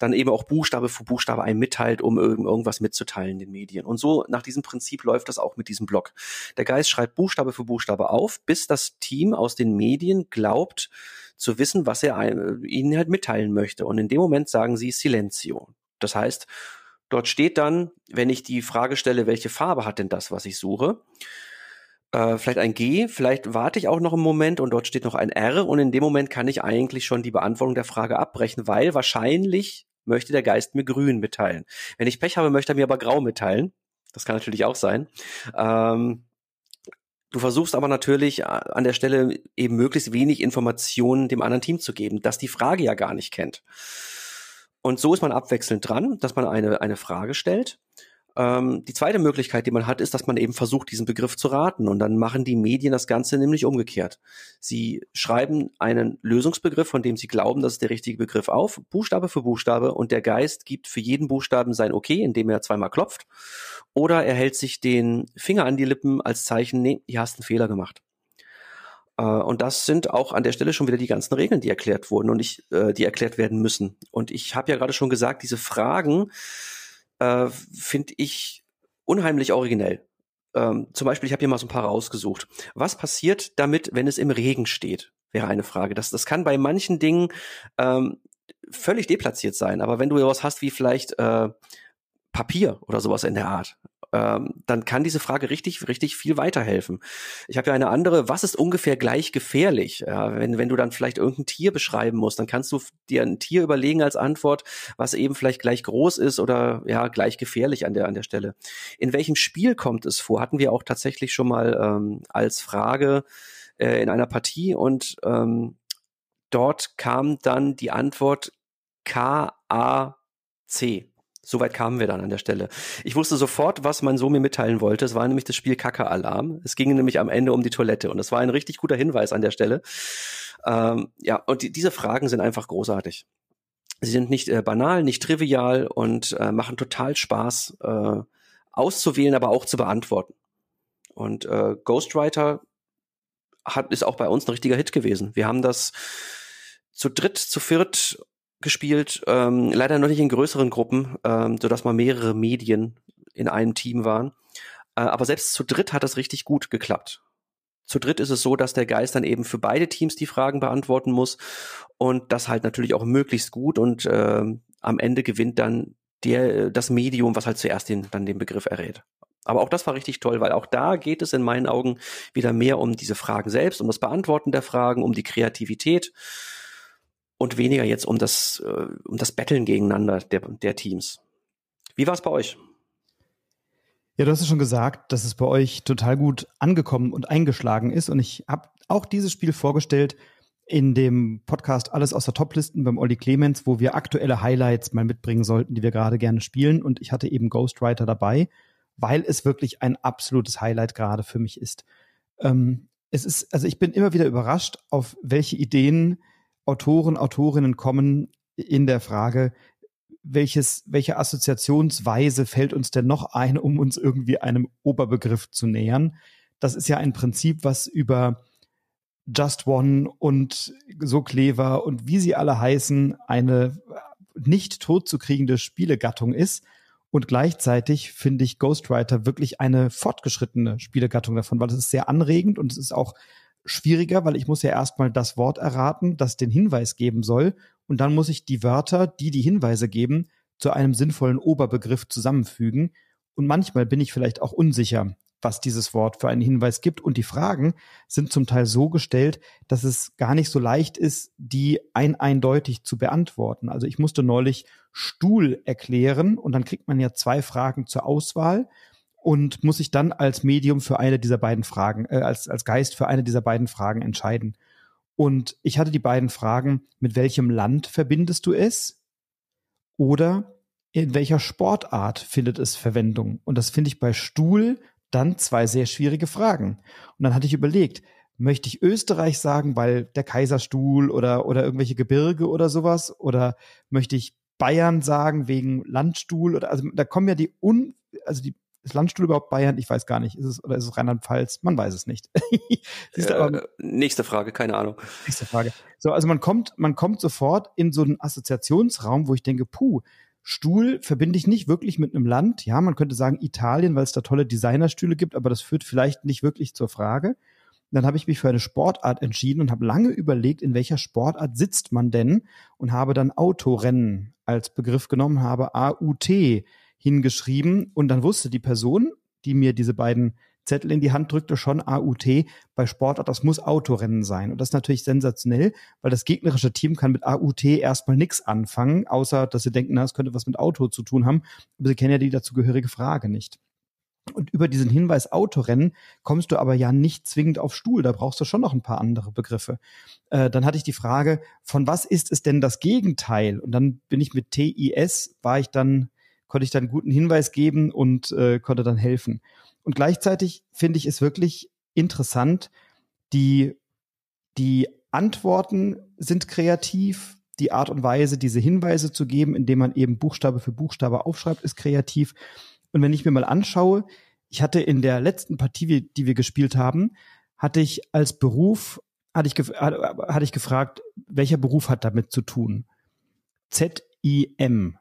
dann eben auch Buchstabe für Buchstabe einem mitteilt, um irgendwas mitzuteilen den Medien. Und so nach diesem Prinzip läuft das auch mit diesem Blog. Der Geist schreibt Buchstabe für Buchstabe auf, bis das Team aus den Medien glaubt zu wissen, was er ihnen halt mitteilen möchte. Und in dem Moment sagen sie Silenzio. Das heißt, dort steht dann, wenn ich die Frage stelle, welche Farbe hat denn das, was ich suche, äh, vielleicht ein G, vielleicht warte ich auch noch einen Moment und dort steht noch ein R und in dem Moment kann ich eigentlich schon die Beantwortung der Frage abbrechen, weil wahrscheinlich möchte der Geist mir grün mitteilen. Wenn ich Pech habe, möchte er mir aber grau mitteilen. Das kann natürlich auch sein. Ähm, du versuchst aber natürlich äh, an der Stelle eben möglichst wenig Informationen dem anderen Team zu geben, das die Frage ja gar nicht kennt. Und so ist man abwechselnd dran, dass man eine, eine Frage stellt ähm, die zweite Möglichkeit, die man hat, ist, dass man eben versucht, diesen Begriff zu raten. Und dann machen die Medien das Ganze nämlich umgekehrt. Sie schreiben einen Lösungsbegriff, von dem sie glauben, das ist der richtige Begriff auf, Buchstabe für Buchstabe, und der Geist gibt für jeden Buchstaben sein Okay, indem er zweimal klopft. Oder er hält sich den Finger an die Lippen als Zeichen, nee, hier hast einen Fehler gemacht. Äh, und das sind auch an der Stelle schon wieder die ganzen Regeln, die erklärt wurden und ich, äh, die erklärt werden müssen. Und ich habe ja gerade schon gesagt, diese Fragen, äh, finde ich unheimlich originell. Ähm, zum Beispiel, ich habe hier mal so ein paar rausgesucht. Was passiert damit, wenn es im Regen steht? Wäre eine Frage. Das, das kann bei manchen Dingen ähm, völlig deplatziert sein. Aber wenn du sowas hast wie vielleicht äh, Papier oder sowas in der Art, ähm, dann kann diese Frage richtig, richtig viel weiterhelfen. Ich habe ja eine andere, was ist ungefähr gleich gefährlich? Ja, wenn, wenn du dann vielleicht irgendein Tier beschreiben musst, dann kannst du dir ein Tier überlegen als Antwort, was eben vielleicht gleich groß ist oder ja, gleich gefährlich an der, an der Stelle. In welchem Spiel kommt es vor? Hatten wir auch tatsächlich schon mal ähm, als Frage äh, in einer Partie und ähm, dort kam dann die Antwort K-A-C. Soweit kamen wir dann an der Stelle. Ich wusste sofort, was mein Sohn mir mitteilen wollte. Es war nämlich das Spiel Kacke-Alarm. Es ging nämlich am Ende um die Toilette und das war ein richtig guter Hinweis an der Stelle. Ähm, ja, und die, diese Fragen sind einfach großartig. Sie sind nicht äh, banal, nicht trivial und äh, machen total Spaß äh, auszuwählen, aber auch zu beantworten. Und äh, Ghostwriter hat, ist auch bei uns ein richtiger Hit gewesen. Wir haben das zu dritt, zu viert gespielt, ähm, leider noch nicht in größeren Gruppen, ähm, sodass mal mehrere Medien in einem Team waren. Äh, aber selbst zu dritt hat das richtig gut geklappt. Zu dritt ist es so, dass der Geist dann eben für beide Teams die Fragen beantworten muss und das halt natürlich auch möglichst gut und äh, am Ende gewinnt dann der, das Medium, was halt zuerst den, dann den Begriff errät. Aber auch das war richtig toll, weil auch da geht es in meinen Augen wieder mehr um diese Fragen selbst, um das Beantworten der Fragen, um die Kreativität und weniger jetzt um das, äh, um das Betteln gegeneinander der, der Teams. Wie war es bei euch? Ja, du hast es schon gesagt, dass es bei euch total gut angekommen und eingeschlagen ist. Und ich habe auch dieses Spiel vorgestellt in dem Podcast Alles aus der Toplisten beim Olli Clemens, wo wir aktuelle Highlights mal mitbringen sollten, die wir gerade gerne spielen. Und ich hatte eben Ghostwriter dabei, weil es wirklich ein absolutes Highlight gerade für mich ist. Ähm, es ist, also ich bin immer wieder überrascht, auf welche Ideen Autoren, Autorinnen kommen in der Frage, welches, welche Assoziationsweise fällt uns denn noch ein, um uns irgendwie einem Oberbegriff zu nähern? Das ist ja ein Prinzip, was über Just One und so Clever und wie sie alle heißen, eine nicht totzukriegende Spielegattung ist. Und gleichzeitig finde ich Ghostwriter wirklich eine fortgeschrittene Spielegattung davon, weil es ist sehr anregend und es ist auch schwieriger, weil ich muss ja erstmal das Wort erraten, das den Hinweis geben soll. Und dann muss ich die Wörter, die die Hinweise geben, zu einem sinnvollen Oberbegriff zusammenfügen. Und manchmal bin ich vielleicht auch unsicher, was dieses Wort für einen Hinweis gibt. Und die Fragen sind zum Teil so gestellt, dass es gar nicht so leicht ist, die ein eindeutig zu beantworten. Also ich musste neulich Stuhl erklären und dann kriegt man ja zwei Fragen zur Auswahl und muss sich dann als Medium für eine dieser beiden Fragen, äh, als, als Geist für eine dieser beiden Fragen entscheiden. Und ich hatte die beiden Fragen, mit welchem Land verbindest du es? Oder in welcher Sportart findet es Verwendung? Und das finde ich bei Stuhl dann zwei sehr schwierige Fragen. Und dann hatte ich überlegt, möchte ich Österreich sagen, weil der Kaiserstuhl oder, oder irgendwelche Gebirge oder sowas? Oder möchte ich Bayern sagen wegen Landstuhl? Oder, also da kommen ja die un, also die Ist Landstuhl überhaupt Bayern? Ich weiß gar nicht. Ist es, oder ist es Rheinland-Pfalz? Man weiß es nicht. äh, aber, nächste Frage, keine Ahnung. Nächste Frage. So, also man kommt, man kommt sofort in so einen Assoziationsraum, wo ich denke, puh, Stuhl verbinde ich nicht wirklich mit einem Land. Ja, man könnte sagen Italien, weil es da tolle Designerstühle gibt, aber das führt vielleicht nicht wirklich zur Frage. Dann habe ich mich für eine Sportart entschieden und habe lange überlegt, in welcher Sportart sitzt man denn und habe dann Autorennen als Begriff genommen, habe AUT hingeschrieben und dann wusste die Person, die mir diese beiden Zettel in die Hand drückte, schon AUT bei Sportart, das muss Autorennen sein. Und das ist natürlich sensationell, weil das gegnerische Team kann mit AUT erstmal nichts anfangen, außer dass sie denken, na, es könnte was mit Auto zu tun haben, aber sie kennen ja die dazugehörige Frage nicht. Und über diesen Hinweis Autorennen kommst du aber ja nicht zwingend auf Stuhl. Da brauchst du schon noch ein paar andere Begriffe. Äh, dann hatte ich die Frage, von was ist es denn das Gegenteil? Und dann bin ich mit TIS, war ich dann, konnte ich dann guten Hinweis geben und äh, konnte dann helfen. Und gleichzeitig finde ich es wirklich interessant, die, die Antworten sind kreativ, die Art und Weise, diese Hinweise zu geben, indem man eben Buchstabe für Buchstabe aufschreibt, ist kreativ. Und wenn ich mir mal anschaue, ich hatte in der letzten Partie, die wir gespielt haben, hatte ich als Beruf, hatte ich, hatte ich gefragt, welcher Beruf hat damit zu tun? Z-I-M.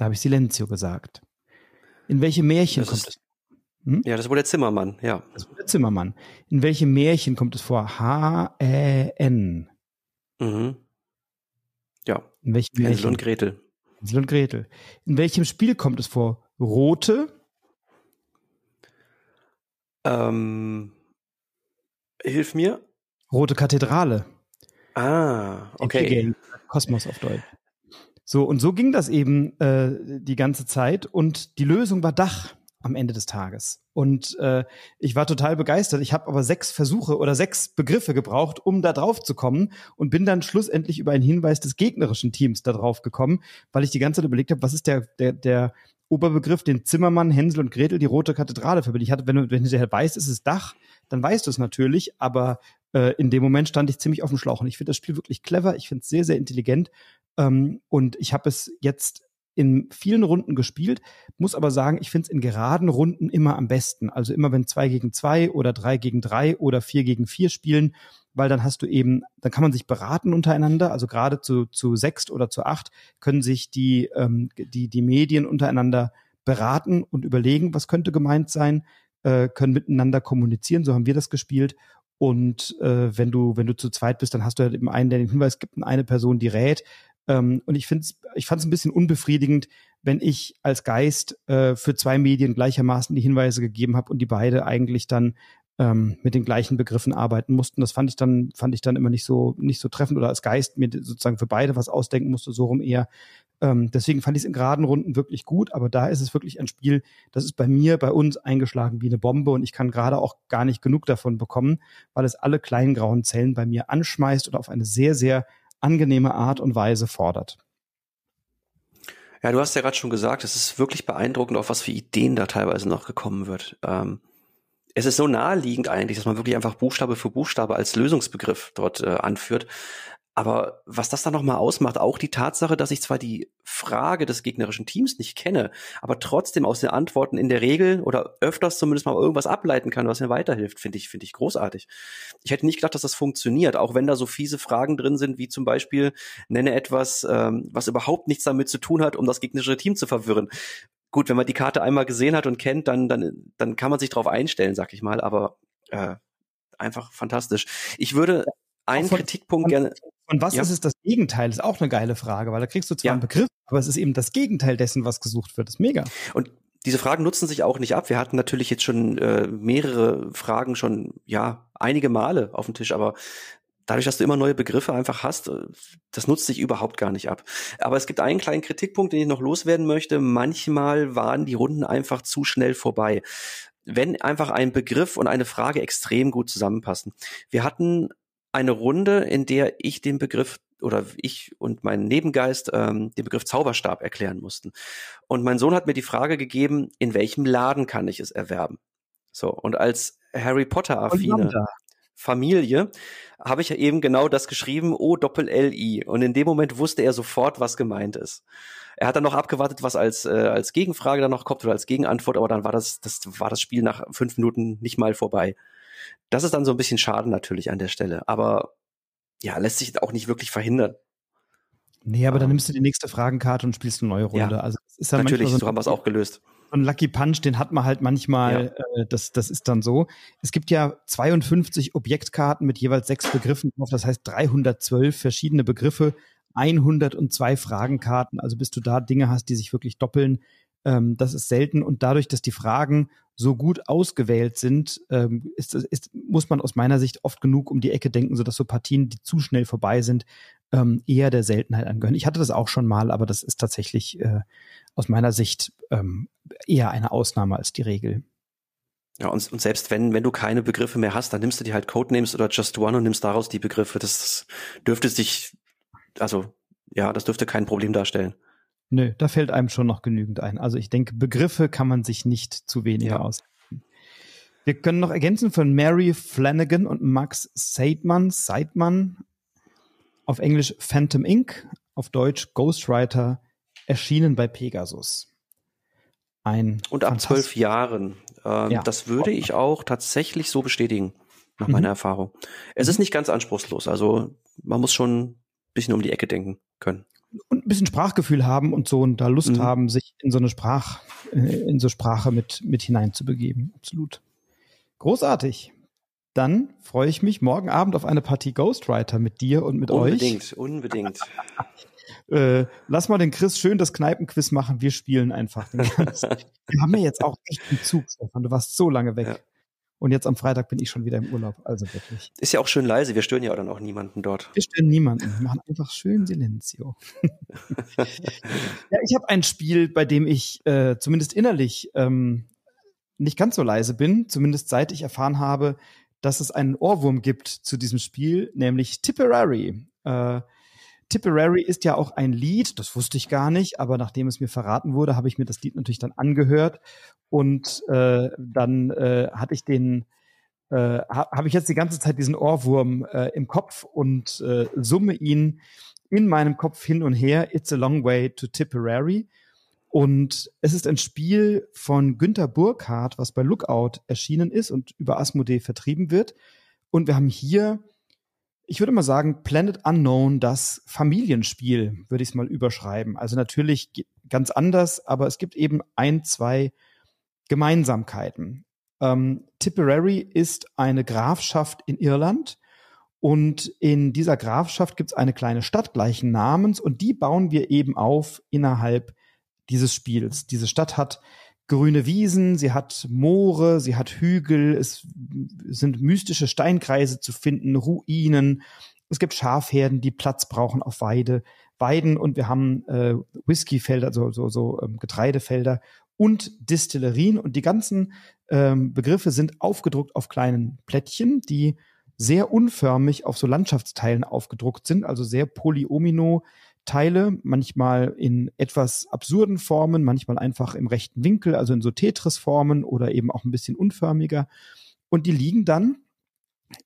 Da habe ich Silenzio gesagt. In welche Märchen das kommt es? Hm? Ja, das wohl der Zimmermann, ja. Das wohl der Zimmermann. In welche Märchen kommt es vor? H-Ä-N. Mhm. Ja. In welchem Märchen? Hänsel und Gretel. Hänsel und Gretel. In welchem Spiel kommt es vor? Rote? Ähm, hilf mir. Rote Kathedrale. Ah, okay. Kosmos auf Deutsch. So, und so ging das eben äh, die ganze Zeit. Und die Lösung war Dach am Ende des Tages. Und äh, ich war total begeistert. Ich habe aber sechs Versuche oder sechs Begriffe gebraucht, um da drauf zu kommen und bin dann schlussendlich über einen Hinweis des gegnerischen Teams da drauf gekommen, weil ich die ganze Zeit überlegt habe, was ist der, der, der Oberbegriff, den Zimmermann, Hänsel und Gretel, die rote Kathedrale verbindet. Ich hatte, wenn du, wenn du hinterher weißt, ist es Dach, dann weißt du es natürlich, aber äh, in dem Moment stand ich ziemlich auf dem Schlauch. Und ich finde das Spiel wirklich clever, ich finde es sehr, sehr intelligent. Ähm, und ich habe es jetzt in vielen Runden gespielt, muss aber sagen, ich finde es in geraden Runden immer am besten. Also immer wenn zwei gegen zwei oder drei gegen drei oder vier gegen vier spielen, weil dann hast du eben, dann kann man sich beraten untereinander. Also gerade zu, zu sechst oder zu acht können sich die, ähm, die, die Medien untereinander beraten und überlegen, was könnte gemeint sein, äh, können miteinander kommunizieren. So haben wir das gespielt. Und äh, wenn du, wenn du zu zweit bist, dann hast du halt eben einen, der den Hinweis gibt und eine Person, die rät. Ähm, und ich ich fand es ein bisschen unbefriedigend, wenn ich als Geist äh, für zwei Medien gleichermaßen die Hinweise gegeben habe und die beide eigentlich dann ähm, mit den gleichen Begriffen arbeiten mussten. Das fand ich dann, fand ich dann immer nicht so, nicht so treffend oder als Geist mir sozusagen für beide was ausdenken musste, so rum eher. Ähm, deswegen fand ich es in geraden Runden wirklich gut, aber da ist es wirklich ein Spiel, das ist bei mir, bei uns eingeschlagen wie eine Bombe und ich kann gerade auch gar nicht genug davon bekommen, weil es alle kleinen grauen Zellen bei mir anschmeißt und auf eine sehr, sehr angenehme Art und Weise fordert. Ja, du hast ja gerade schon gesagt, es ist wirklich beeindruckend, auf was für Ideen da teilweise noch gekommen wird. Ähm, es ist so naheliegend eigentlich, dass man wirklich einfach Buchstabe für Buchstabe als Lösungsbegriff dort äh, anführt. Aber was das dann nochmal ausmacht, auch die Tatsache, dass ich zwar die Frage des gegnerischen Teams nicht kenne, aber trotzdem aus den Antworten in der Regel oder öfters zumindest mal irgendwas ableiten kann, was mir weiterhilft, finde ich, finde ich großartig. Ich hätte nicht gedacht, dass das funktioniert, auch wenn da so fiese Fragen drin sind, wie zum Beispiel, nenne etwas, ähm, was überhaupt nichts damit zu tun hat, um das gegnerische Team zu verwirren. Gut, wenn man die Karte einmal gesehen hat und kennt, dann, dann, dann kann man sich darauf einstellen, sag ich mal, aber äh, einfach fantastisch. Ich würde einen von, Kritikpunkt von, gerne. Und was ja. ist es das Gegenteil? Ist auch eine geile Frage, weil da kriegst du zwar ja. einen Begriff, aber es ist eben das Gegenteil dessen, was gesucht wird. Das ist mega. Und diese Fragen nutzen sich auch nicht ab. Wir hatten natürlich jetzt schon äh, mehrere Fragen schon, ja, einige Male auf dem Tisch, aber dadurch, dass du immer neue Begriffe einfach hast, äh, das nutzt sich überhaupt gar nicht ab. Aber es gibt einen kleinen Kritikpunkt, den ich noch loswerden möchte. Manchmal waren die Runden einfach zu schnell vorbei. Wenn einfach ein Begriff und eine Frage extrem gut zusammenpassen. Wir hatten eine Runde, in der ich den Begriff oder ich und mein Nebengeist ähm, den Begriff Zauberstab erklären mussten. Und mein Sohn hat mir die Frage gegeben, in welchem Laden kann ich es erwerben? So, und als Harry Potter-affine Familie, habe ich ja eben genau das geschrieben, O Doppel L I. Und in dem Moment wusste er sofort, was gemeint ist. Er hat dann noch abgewartet, was als, äh, als Gegenfrage dann noch kommt oder als Gegenantwort, aber dann war das, das war das Spiel nach fünf Minuten nicht mal vorbei. Das ist dann so ein bisschen schade natürlich an der Stelle, aber ja, lässt sich auch nicht wirklich verhindern. Nee, aber dann nimmst du die nächste Fragenkarte und spielst eine neue Runde. Ja, also ist dann natürlich, so, so haben wir es auch gelöst. So ein Lucky Punch, den hat man halt manchmal, ja. äh, das, das ist dann so. Es gibt ja 52 Objektkarten mit jeweils sechs Begriffen drauf, das heißt 312 verschiedene Begriffe, 102 Fragenkarten. Also bis du da Dinge hast, die sich wirklich doppeln, ähm, das ist selten. Und dadurch, dass die Fragen so gut ausgewählt sind, ähm, ist, ist, muss man aus meiner Sicht oft genug um die Ecke denken, sodass so Partien, die zu schnell vorbei sind, ähm, eher der Seltenheit angehören. Ich hatte das auch schon mal, aber das ist tatsächlich äh, aus meiner Sicht ähm, eher eine Ausnahme als die Regel. Ja, und, und selbst wenn, wenn du keine Begriffe mehr hast, dann nimmst du dir halt Codenames oder Just One und nimmst daraus die Begriffe. Das dürfte sich, also ja, das dürfte kein Problem darstellen. Nö, da fällt einem schon noch genügend ein. Also ich denke, Begriffe kann man sich nicht zu wenig ja. aus. Wir können noch ergänzen von Mary Flanagan und Max Seidman, Seidman, auf Englisch Phantom Inc., auf Deutsch Ghostwriter, erschienen bei Pegasus. Ein und ab zwölf Jahren. Ähm, ja. Das würde ich auch tatsächlich so bestätigen, nach mhm. meiner Erfahrung. Es ist nicht ganz anspruchslos, also man muss schon ein bisschen um die Ecke denken können und ein bisschen Sprachgefühl haben und so und da Lust mhm. haben, sich in so eine Sprach, äh, in so Sprache mit, mit hineinzubegeben. Absolut. Großartig. Dann freue ich mich morgen Abend auf eine Partie Ghostwriter mit dir und mit unbedingt, euch. Unbedingt, unbedingt. äh, lass mal den Chris schön das Kneipenquiz machen. Wir spielen einfach. wir haben ja jetzt auch echt einen Zug, Stefan. Du warst so lange weg. Ja. Und jetzt am Freitag bin ich schon wieder im Urlaub. Also wirklich. Ist ja auch schön leise. Wir stören ja dann auch niemanden dort. Wir stören niemanden. Wir machen einfach schön Silenzio. ja, ich habe ein Spiel, bei dem ich äh, zumindest innerlich ähm, nicht ganz so leise bin. Zumindest seit ich erfahren habe, dass es einen Ohrwurm gibt zu diesem Spiel, nämlich Tipperary. Äh, Tipperary ist ja auch ein Lied, das wusste ich gar nicht, aber nachdem es mir verraten wurde, habe ich mir das Lied natürlich dann angehört und äh, dann äh, hatte ich den äh, habe ich jetzt die ganze Zeit diesen Ohrwurm äh, im Kopf und äh, summe ihn in meinem Kopf hin und her. It's a long way to Tipperary. Und es ist ein Spiel von Günter Burkhardt, was bei Lookout erschienen ist und über Asmodee vertrieben wird. Und wir haben hier ich würde mal sagen, Planet Unknown, das Familienspiel, würde ich es mal überschreiben. Also natürlich ganz anders, aber es gibt eben ein, zwei Gemeinsamkeiten. Ähm, Tipperary ist eine Grafschaft in Irland und in dieser Grafschaft gibt es eine kleine Stadt gleichen Namens und die bauen wir eben auf innerhalb dieses Spiels. Diese Stadt hat grüne Wiesen, sie hat Moore, sie hat Hügel, es sind mystische Steinkreise zu finden, Ruinen. Es gibt Schafherden, die Platz brauchen auf Weide, Weiden und wir haben äh, Whiskyfelder, also so, so ähm, Getreidefelder und Distillerien und die ganzen ähm, Begriffe sind aufgedruckt auf kleinen Plättchen, die sehr unförmig auf so Landschaftsteilen aufgedruckt sind, also sehr polyomino Teile, manchmal in etwas absurden Formen, manchmal einfach im rechten Winkel, also in so Tetris-Formen oder eben auch ein bisschen unförmiger. Und die liegen dann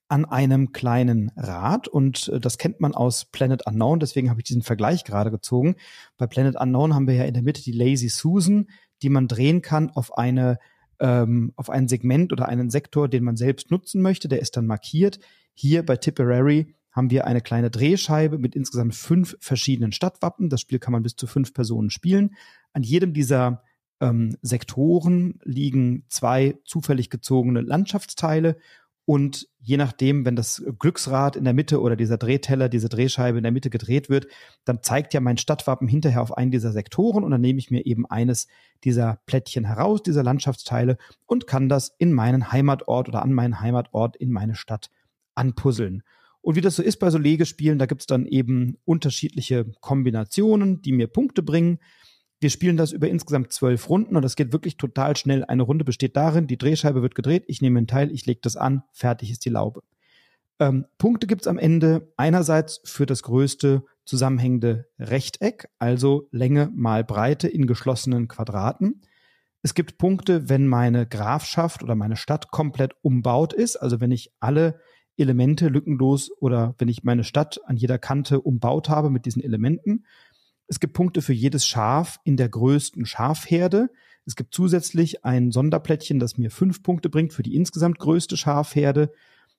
an einem kleinen Rad und äh, das kennt man aus Planet Unknown, deswegen habe ich diesen Vergleich gerade gezogen. Bei Planet Unknown haben wir ja in der Mitte die Lazy Susan, die man drehen kann auf eine ähm, auf ein Segment oder einen Sektor, den man selbst nutzen möchte, der ist dann markiert. Hier bei Tipperary haben wir eine kleine Drehscheibe mit insgesamt fünf verschiedenen Stadtwappen. Das Spiel kann man bis zu fünf Personen spielen. An jedem dieser ähm, Sektoren liegen zwei zufällig gezogene Landschaftsteile und je nachdem, wenn das Glücksrad in der Mitte oder dieser Drehteller, diese Drehscheibe in der Mitte gedreht wird, dann zeigt ja mein Stadtwappen hinterher auf einen dieser Sektoren und dann nehme ich mir eben eines dieser Plättchen heraus, dieser Landschaftsteile und kann das in meinen Heimatort oder an meinen Heimatort in meine Stadt anpuzzeln. Und wie das so ist bei so Legespielen, da gibt's dann eben unterschiedliche Kombinationen, die mir Punkte bringen. Wir spielen das über insgesamt zwölf Runden und das geht wirklich total schnell. Eine Runde besteht darin, die Drehscheibe wird gedreht, ich nehme einen Teil, ich lege das an, fertig ist die Laube. Ähm, Punkte gibt's am Ende einerseits für das größte zusammenhängende Rechteck, also Länge mal Breite in geschlossenen Quadraten. Es gibt Punkte, wenn meine Grafschaft oder meine Stadt komplett umbaut ist, also wenn ich alle Elemente lückenlos oder wenn ich meine Stadt an jeder Kante umbaut habe mit diesen Elementen. Es gibt Punkte für jedes Schaf in der größten Schafherde. Es gibt zusätzlich ein Sonderplättchen, das mir fünf Punkte bringt für die insgesamt größte Schafherde.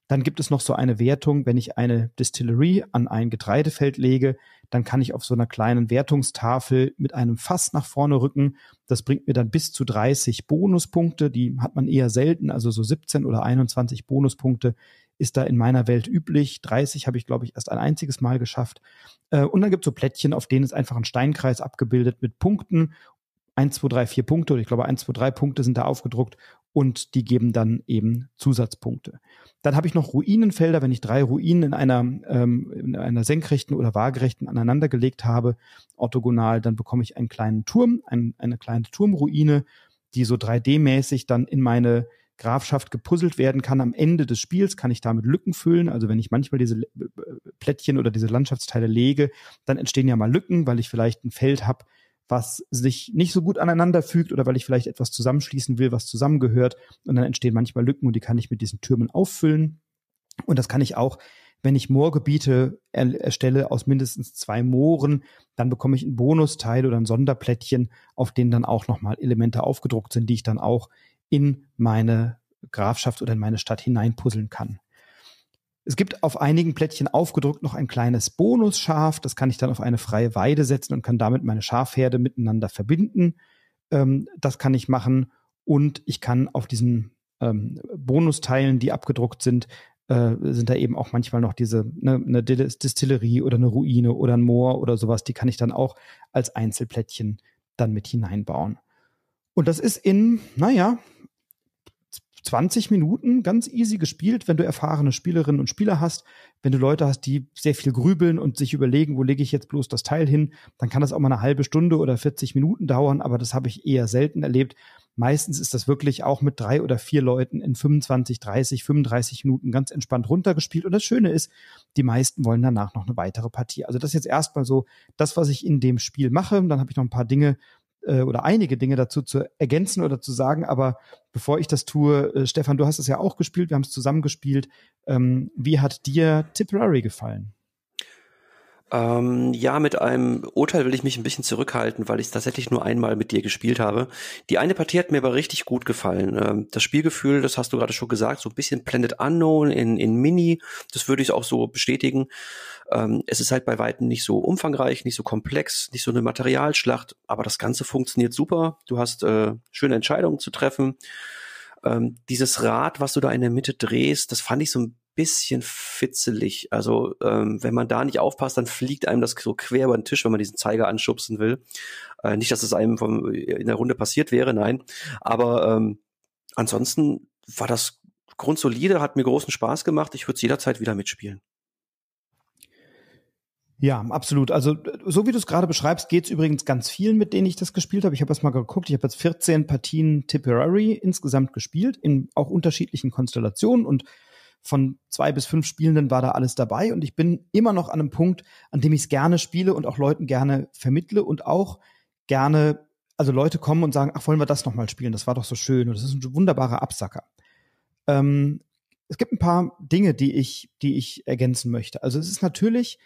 Dann gibt es noch so eine Wertung, wenn ich eine Distillery an ein Getreidefeld lege, dann kann ich auf so einer kleinen Wertungstafel mit einem Fass nach vorne rücken. Das bringt mir dann bis zu 30 Bonuspunkte. Die hat man eher selten, also so 17 oder 21 Bonuspunkte ist da in meiner Welt üblich. 30 habe ich, glaube ich, erst ein einziges Mal geschafft. Äh, und dann gibt es so Plättchen, auf denen ist einfach ein Steinkreis abgebildet mit Punkten. 1, 2, 3, 4 Punkte, oder ich glaube 1, 2, 3 Punkte sind da aufgedruckt und die geben dann eben Zusatzpunkte. Dann habe ich noch Ruinenfelder, wenn ich drei Ruinen in einer, ähm, in einer senkrechten oder waagerechten aneinandergelegt habe, orthogonal, dann bekomme ich einen kleinen Turm, ein, eine kleine Turmruine, die so 3D-mäßig dann in meine Grafschaft gepuzzelt werden kann. Am Ende des Spiels kann ich damit Lücken füllen. Also wenn ich manchmal diese Plättchen oder diese Landschaftsteile lege, dann entstehen ja mal Lücken, weil ich vielleicht ein Feld habe, was sich nicht so gut aneinander fügt oder weil ich vielleicht etwas zusammenschließen will, was zusammengehört. Und dann entstehen manchmal Lücken und die kann ich mit diesen Türmen auffüllen. Und das kann ich auch, wenn ich Moorgebiete er erstelle aus mindestens zwei Mooren, dann bekomme ich einen Bonusteil oder ein Sonderplättchen, auf denen dann auch nochmal Elemente aufgedruckt sind, die ich dann auch in meine Grafschaft oder in meine Stadt hineinpuzzeln kann. Es gibt auf einigen Plättchen aufgedruckt noch ein kleines Bonusschaf. Das kann ich dann auf eine freie Weide setzen und kann damit meine Schafherde miteinander verbinden. Ähm, das kann ich machen. Und ich kann auf diesen ähm, Bonusteilen, die abgedruckt sind, äh, sind da eben auch manchmal noch diese, ne, eine Distillerie oder eine Ruine oder ein Moor oder sowas. Die kann ich dann auch als Einzelplättchen dann mit hineinbauen. Und das ist in, naja, 20 Minuten ganz easy gespielt, wenn du erfahrene Spielerinnen und Spieler hast. Wenn du Leute hast, die sehr viel grübeln und sich überlegen, wo lege ich jetzt bloß das Teil hin, dann kann das auch mal eine halbe Stunde oder 40 Minuten dauern, aber das habe ich eher selten erlebt. Meistens ist das wirklich auch mit drei oder vier Leuten in 25, 30, 35 Minuten ganz entspannt runtergespielt. Und das Schöne ist, die meisten wollen danach noch eine weitere Partie. Also das ist jetzt erstmal so das, was ich in dem Spiel mache. Dann habe ich noch ein paar Dinge, äh, oder einige Dinge dazu zu ergänzen oder zu sagen. Aber bevor ich das tue, äh, Stefan, du hast es ja auch gespielt, wir haben es zusammen gespielt. Ähm, wie hat dir Tipperary gefallen? Ähm, ja, mit einem Urteil will ich mich ein bisschen zurückhalten, weil ich tatsächlich nur einmal mit dir gespielt habe. Die eine Partie hat mir aber richtig gut gefallen. Ähm, das Spielgefühl, das hast du gerade schon gesagt, so ein bisschen Planet Unknown in, in Mini, das würde ich auch so bestätigen. Ähm, es ist halt bei Weitem nicht so umfangreich, nicht so komplex, nicht so eine Materialschlacht, aber das Ganze funktioniert super. Du hast äh, schöne Entscheidungen zu treffen. Ähm, dieses Rad, was du da in der Mitte drehst, das fand ich so ein bisschen fitzelig. Also ähm, wenn man da nicht aufpasst, dann fliegt einem das so quer über den Tisch, wenn man diesen Zeiger anschubsen will. Äh, nicht, dass es einem vom, in der Runde passiert wäre, nein. Aber ähm, ansonsten war das grundsolide, hat mir großen Spaß gemacht. Ich würde es jederzeit wieder mitspielen. Ja, absolut. Also so wie du es gerade beschreibst, geht es übrigens ganz vielen, mit denen ich das gespielt habe. Ich habe erst mal geguckt, ich habe jetzt 14 Partien Tipperary insgesamt gespielt, in auch unterschiedlichen Konstellationen und von zwei bis fünf Spielenden war da alles dabei und ich bin immer noch an einem Punkt, an dem ich es gerne spiele und auch Leuten gerne vermittle und auch gerne, also Leute kommen und sagen, ach, wollen wir das nochmal spielen? Das war doch so schön und das ist ein wunderbarer Absacker. Ähm, es gibt ein paar Dinge, die ich, die ich ergänzen möchte. Also es ist natürlich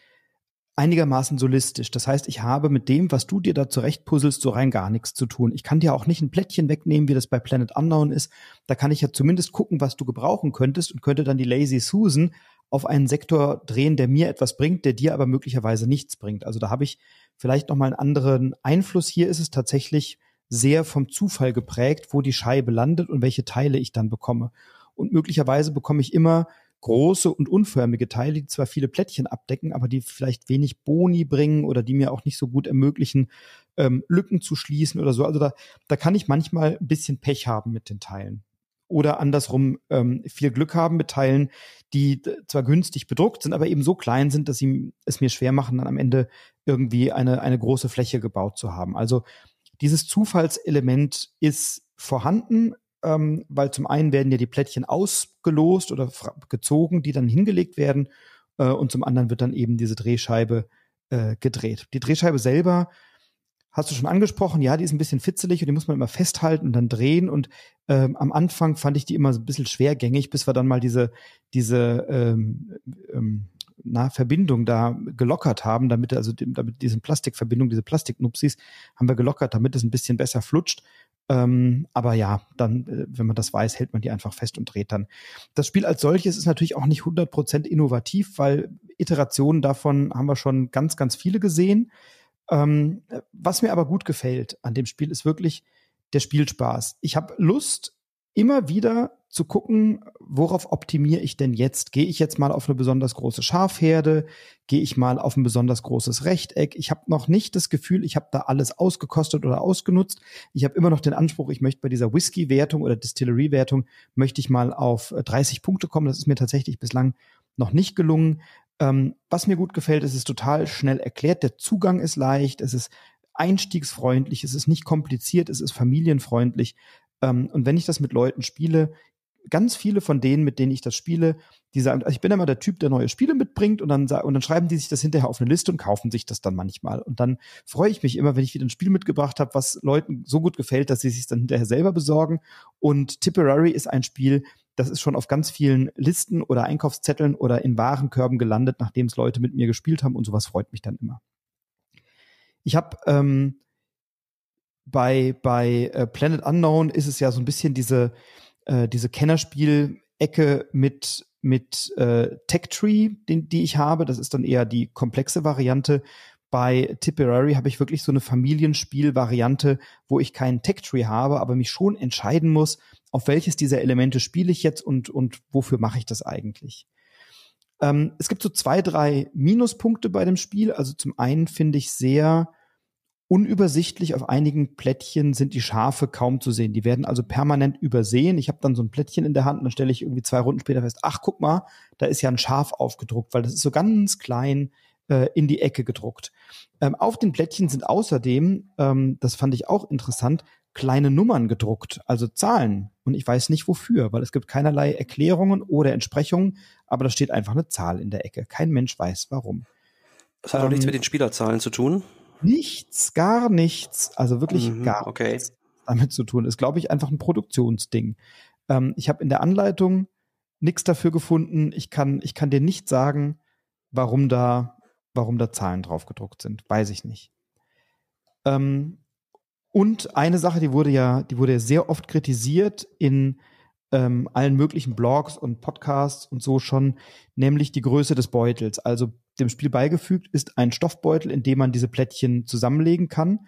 einigermaßen solistisch. Das heißt, ich habe mit dem, was du dir da zurechtpuzzelst, so rein gar nichts zu tun. Ich kann dir auch nicht ein Plättchen wegnehmen, wie das bei Planet Unknown ist. Da kann ich ja zumindest gucken, was du gebrauchen könntest und könnte dann die Lazy Susan auf einen Sektor drehen, der mir etwas bringt, der dir aber möglicherweise nichts bringt. Also da habe ich vielleicht noch mal einen anderen Einfluss. Hier ist es tatsächlich sehr vom Zufall geprägt, wo die Scheibe landet und welche Teile ich dann bekomme. Und möglicherweise bekomme ich immer große und unförmige Teile, die zwar viele Plättchen abdecken, aber die vielleicht wenig Boni bringen oder die mir auch nicht so gut ermöglichen, ähm, Lücken zu schließen oder so. Also da, da kann ich manchmal ein bisschen Pech haben mit den Teilen. Oder andersrum ähm, viel Glück haben mit Teilen, die zwar günstig bedruckt sind, aber eben so klein sind, dass sie es mir schwer machen, dann am Ende irgendwie eine, eine große Fläche gebaut zu haben. Also dieses Zufallselement ist vorhanden, ähm, weil zum einen werden ja die Plättchen ausgelost oder gezogen, die dann hingelegt werden, äh, und zum anderen wird dann eben diese Drehscheibe äh, gedreht. Die Drehscheibe selber hast du schon angesprochen, ja, die ist ein bisschen fitzelig und die muss man immer festhalten und dann drehen. Und ähm, am Anfang fand ich die immer so ein bisschen schwergängig, bis wir dann mal diese, diese ähm, ähm, na, Verbindung da gelockert haben, damit, also damit diese Plastikverbindung, diese Plastiknupsis, haben wir gelockert, damit es ein bisschen besser flutscht. Ähm, aber ja, dann, äh, wenn man das weiß, hält man die einfach fest und dreht dann. Das Spiel als solches ist natürlich auch nicht 100% innovativ, weil Iterationen davon haben wir schon ganz, ganz viele gesehen. Ähm, was mir aber gut gefällt an dem Spiel ist wirklich der Spielspaß. Ich habe Lust, immer wieder zu gucken, worauf optimiere ich denn jetzt? Gehe ich jetzt mal auf eine besonders große Schafherde? Gehe ich mal auf ein besonders großes Rechteck? Ich habe noch nicht das Gefühl, ich habe da alles ausgekostet oder ausgenutzt. Ich habe immer noch den Anspruch, ich möchte bei dieser Whisky-Wertung oder Distillery-Wertung, möchte ich mal auf 30 Punkte kommen. Das ist mir tatsächlich bislang noch nicht gelungen. Ähm, was mir gut gefällt, ist es total schnell erklärt. Der Zugang ist leicht, es ist einstiegsfreundlich, es ist nicht kompliziert, es ist familienfreundlich. Ähm, und wenn ich das mit Leuten spiele, ganz viele von denen, mit denen ich das spiele, die sagen, also ich bin immer der Typ, der neue Spiele mitbringt und dann, und dann schreiben die sich das hinterher auf eine Liste und kaufen sich das dann manchmal. Und dann freue ich mich immer, wenn ich wieder ein Spiel mitgebracht habe, was Leuten so gut gefällt, dass sie sich dann hinterher selber besorgen. Und Tipperary ist ein Spiel, das ist schon auf ganz vielen Listen oder Einkaufszetteln oder in Warenkörben gelandet, nachdem es Leute mit mir gespielt haben und sowas freut mich dann immer. Ich habe ähm, bei, bei äh, Planet Unknown ist es ja so ein bisschen diese, äh, diese Kennerspiel-Ecke mit, mit äh, Tech Tree, den, die ich habe. Das ist dann eher die komplexe Variante. Bei Tipperary habe ich wirklich so eine Familienspiel-Variante, wo ich keinen Tech Tree habe, aber mich schon entscheiden muss, auf welches dieser Elemente spiele ich jetzt und, und wofür mache ich das eigentlich. Ähm, es gibt so zwei, drei Minuspunkte bei dem Spiel. Also zum einen finde ich sehr unübersichtlich. Auf einigen Plättchen sind die Schafe kaum zu sehen. Die werden also permanent übersehen. Ich habe dann so ein Plättchen in der Hand und dann stelle ich irgendwie zwei Runden später fest, ach guck mal, da ist ja ein Schaf aufgedruckt, weil das ist so ganz klein äh, in die Ecke gedruckt. Ähm, auf den Plättchen sind außerdem, ähm, das fand ich auch interessant, kleine Nummern gedruckt, also Zahlen. Und ich weiß nicht wofür, weil es gibt keinerlei Erklärungen oder Entsprechungen, aber da steht einfach eine Zahl in der Ecke. Kein Mensch weiß warum. Das hat ähm, auch nichts mit den Spielerzahlen zu tun. Nichts, gar nichts, also wirklich mhm, gar okay. nichts damit zu tun. Ist, glaube ich, einfach ein Produktionsding. Ähm, ich habe in der Anleitung nichts dafür gefunden. Ich kann, ich kann dir nicht sagen, warum da, warum da Zahlen drauf gedruckt sind. Weiß ich nicht. Ähm, und eine Sache, die wurde ja, die wurde ja sehr oft kritisiert in ähm, allen möglichen Blogs und Podcasts und so schon, nämlich die Größe des Beutels. Also dem Spiel beigefügt ist ein Stoffbeutel, in dem man diese Plättchen zusammenlegen kann.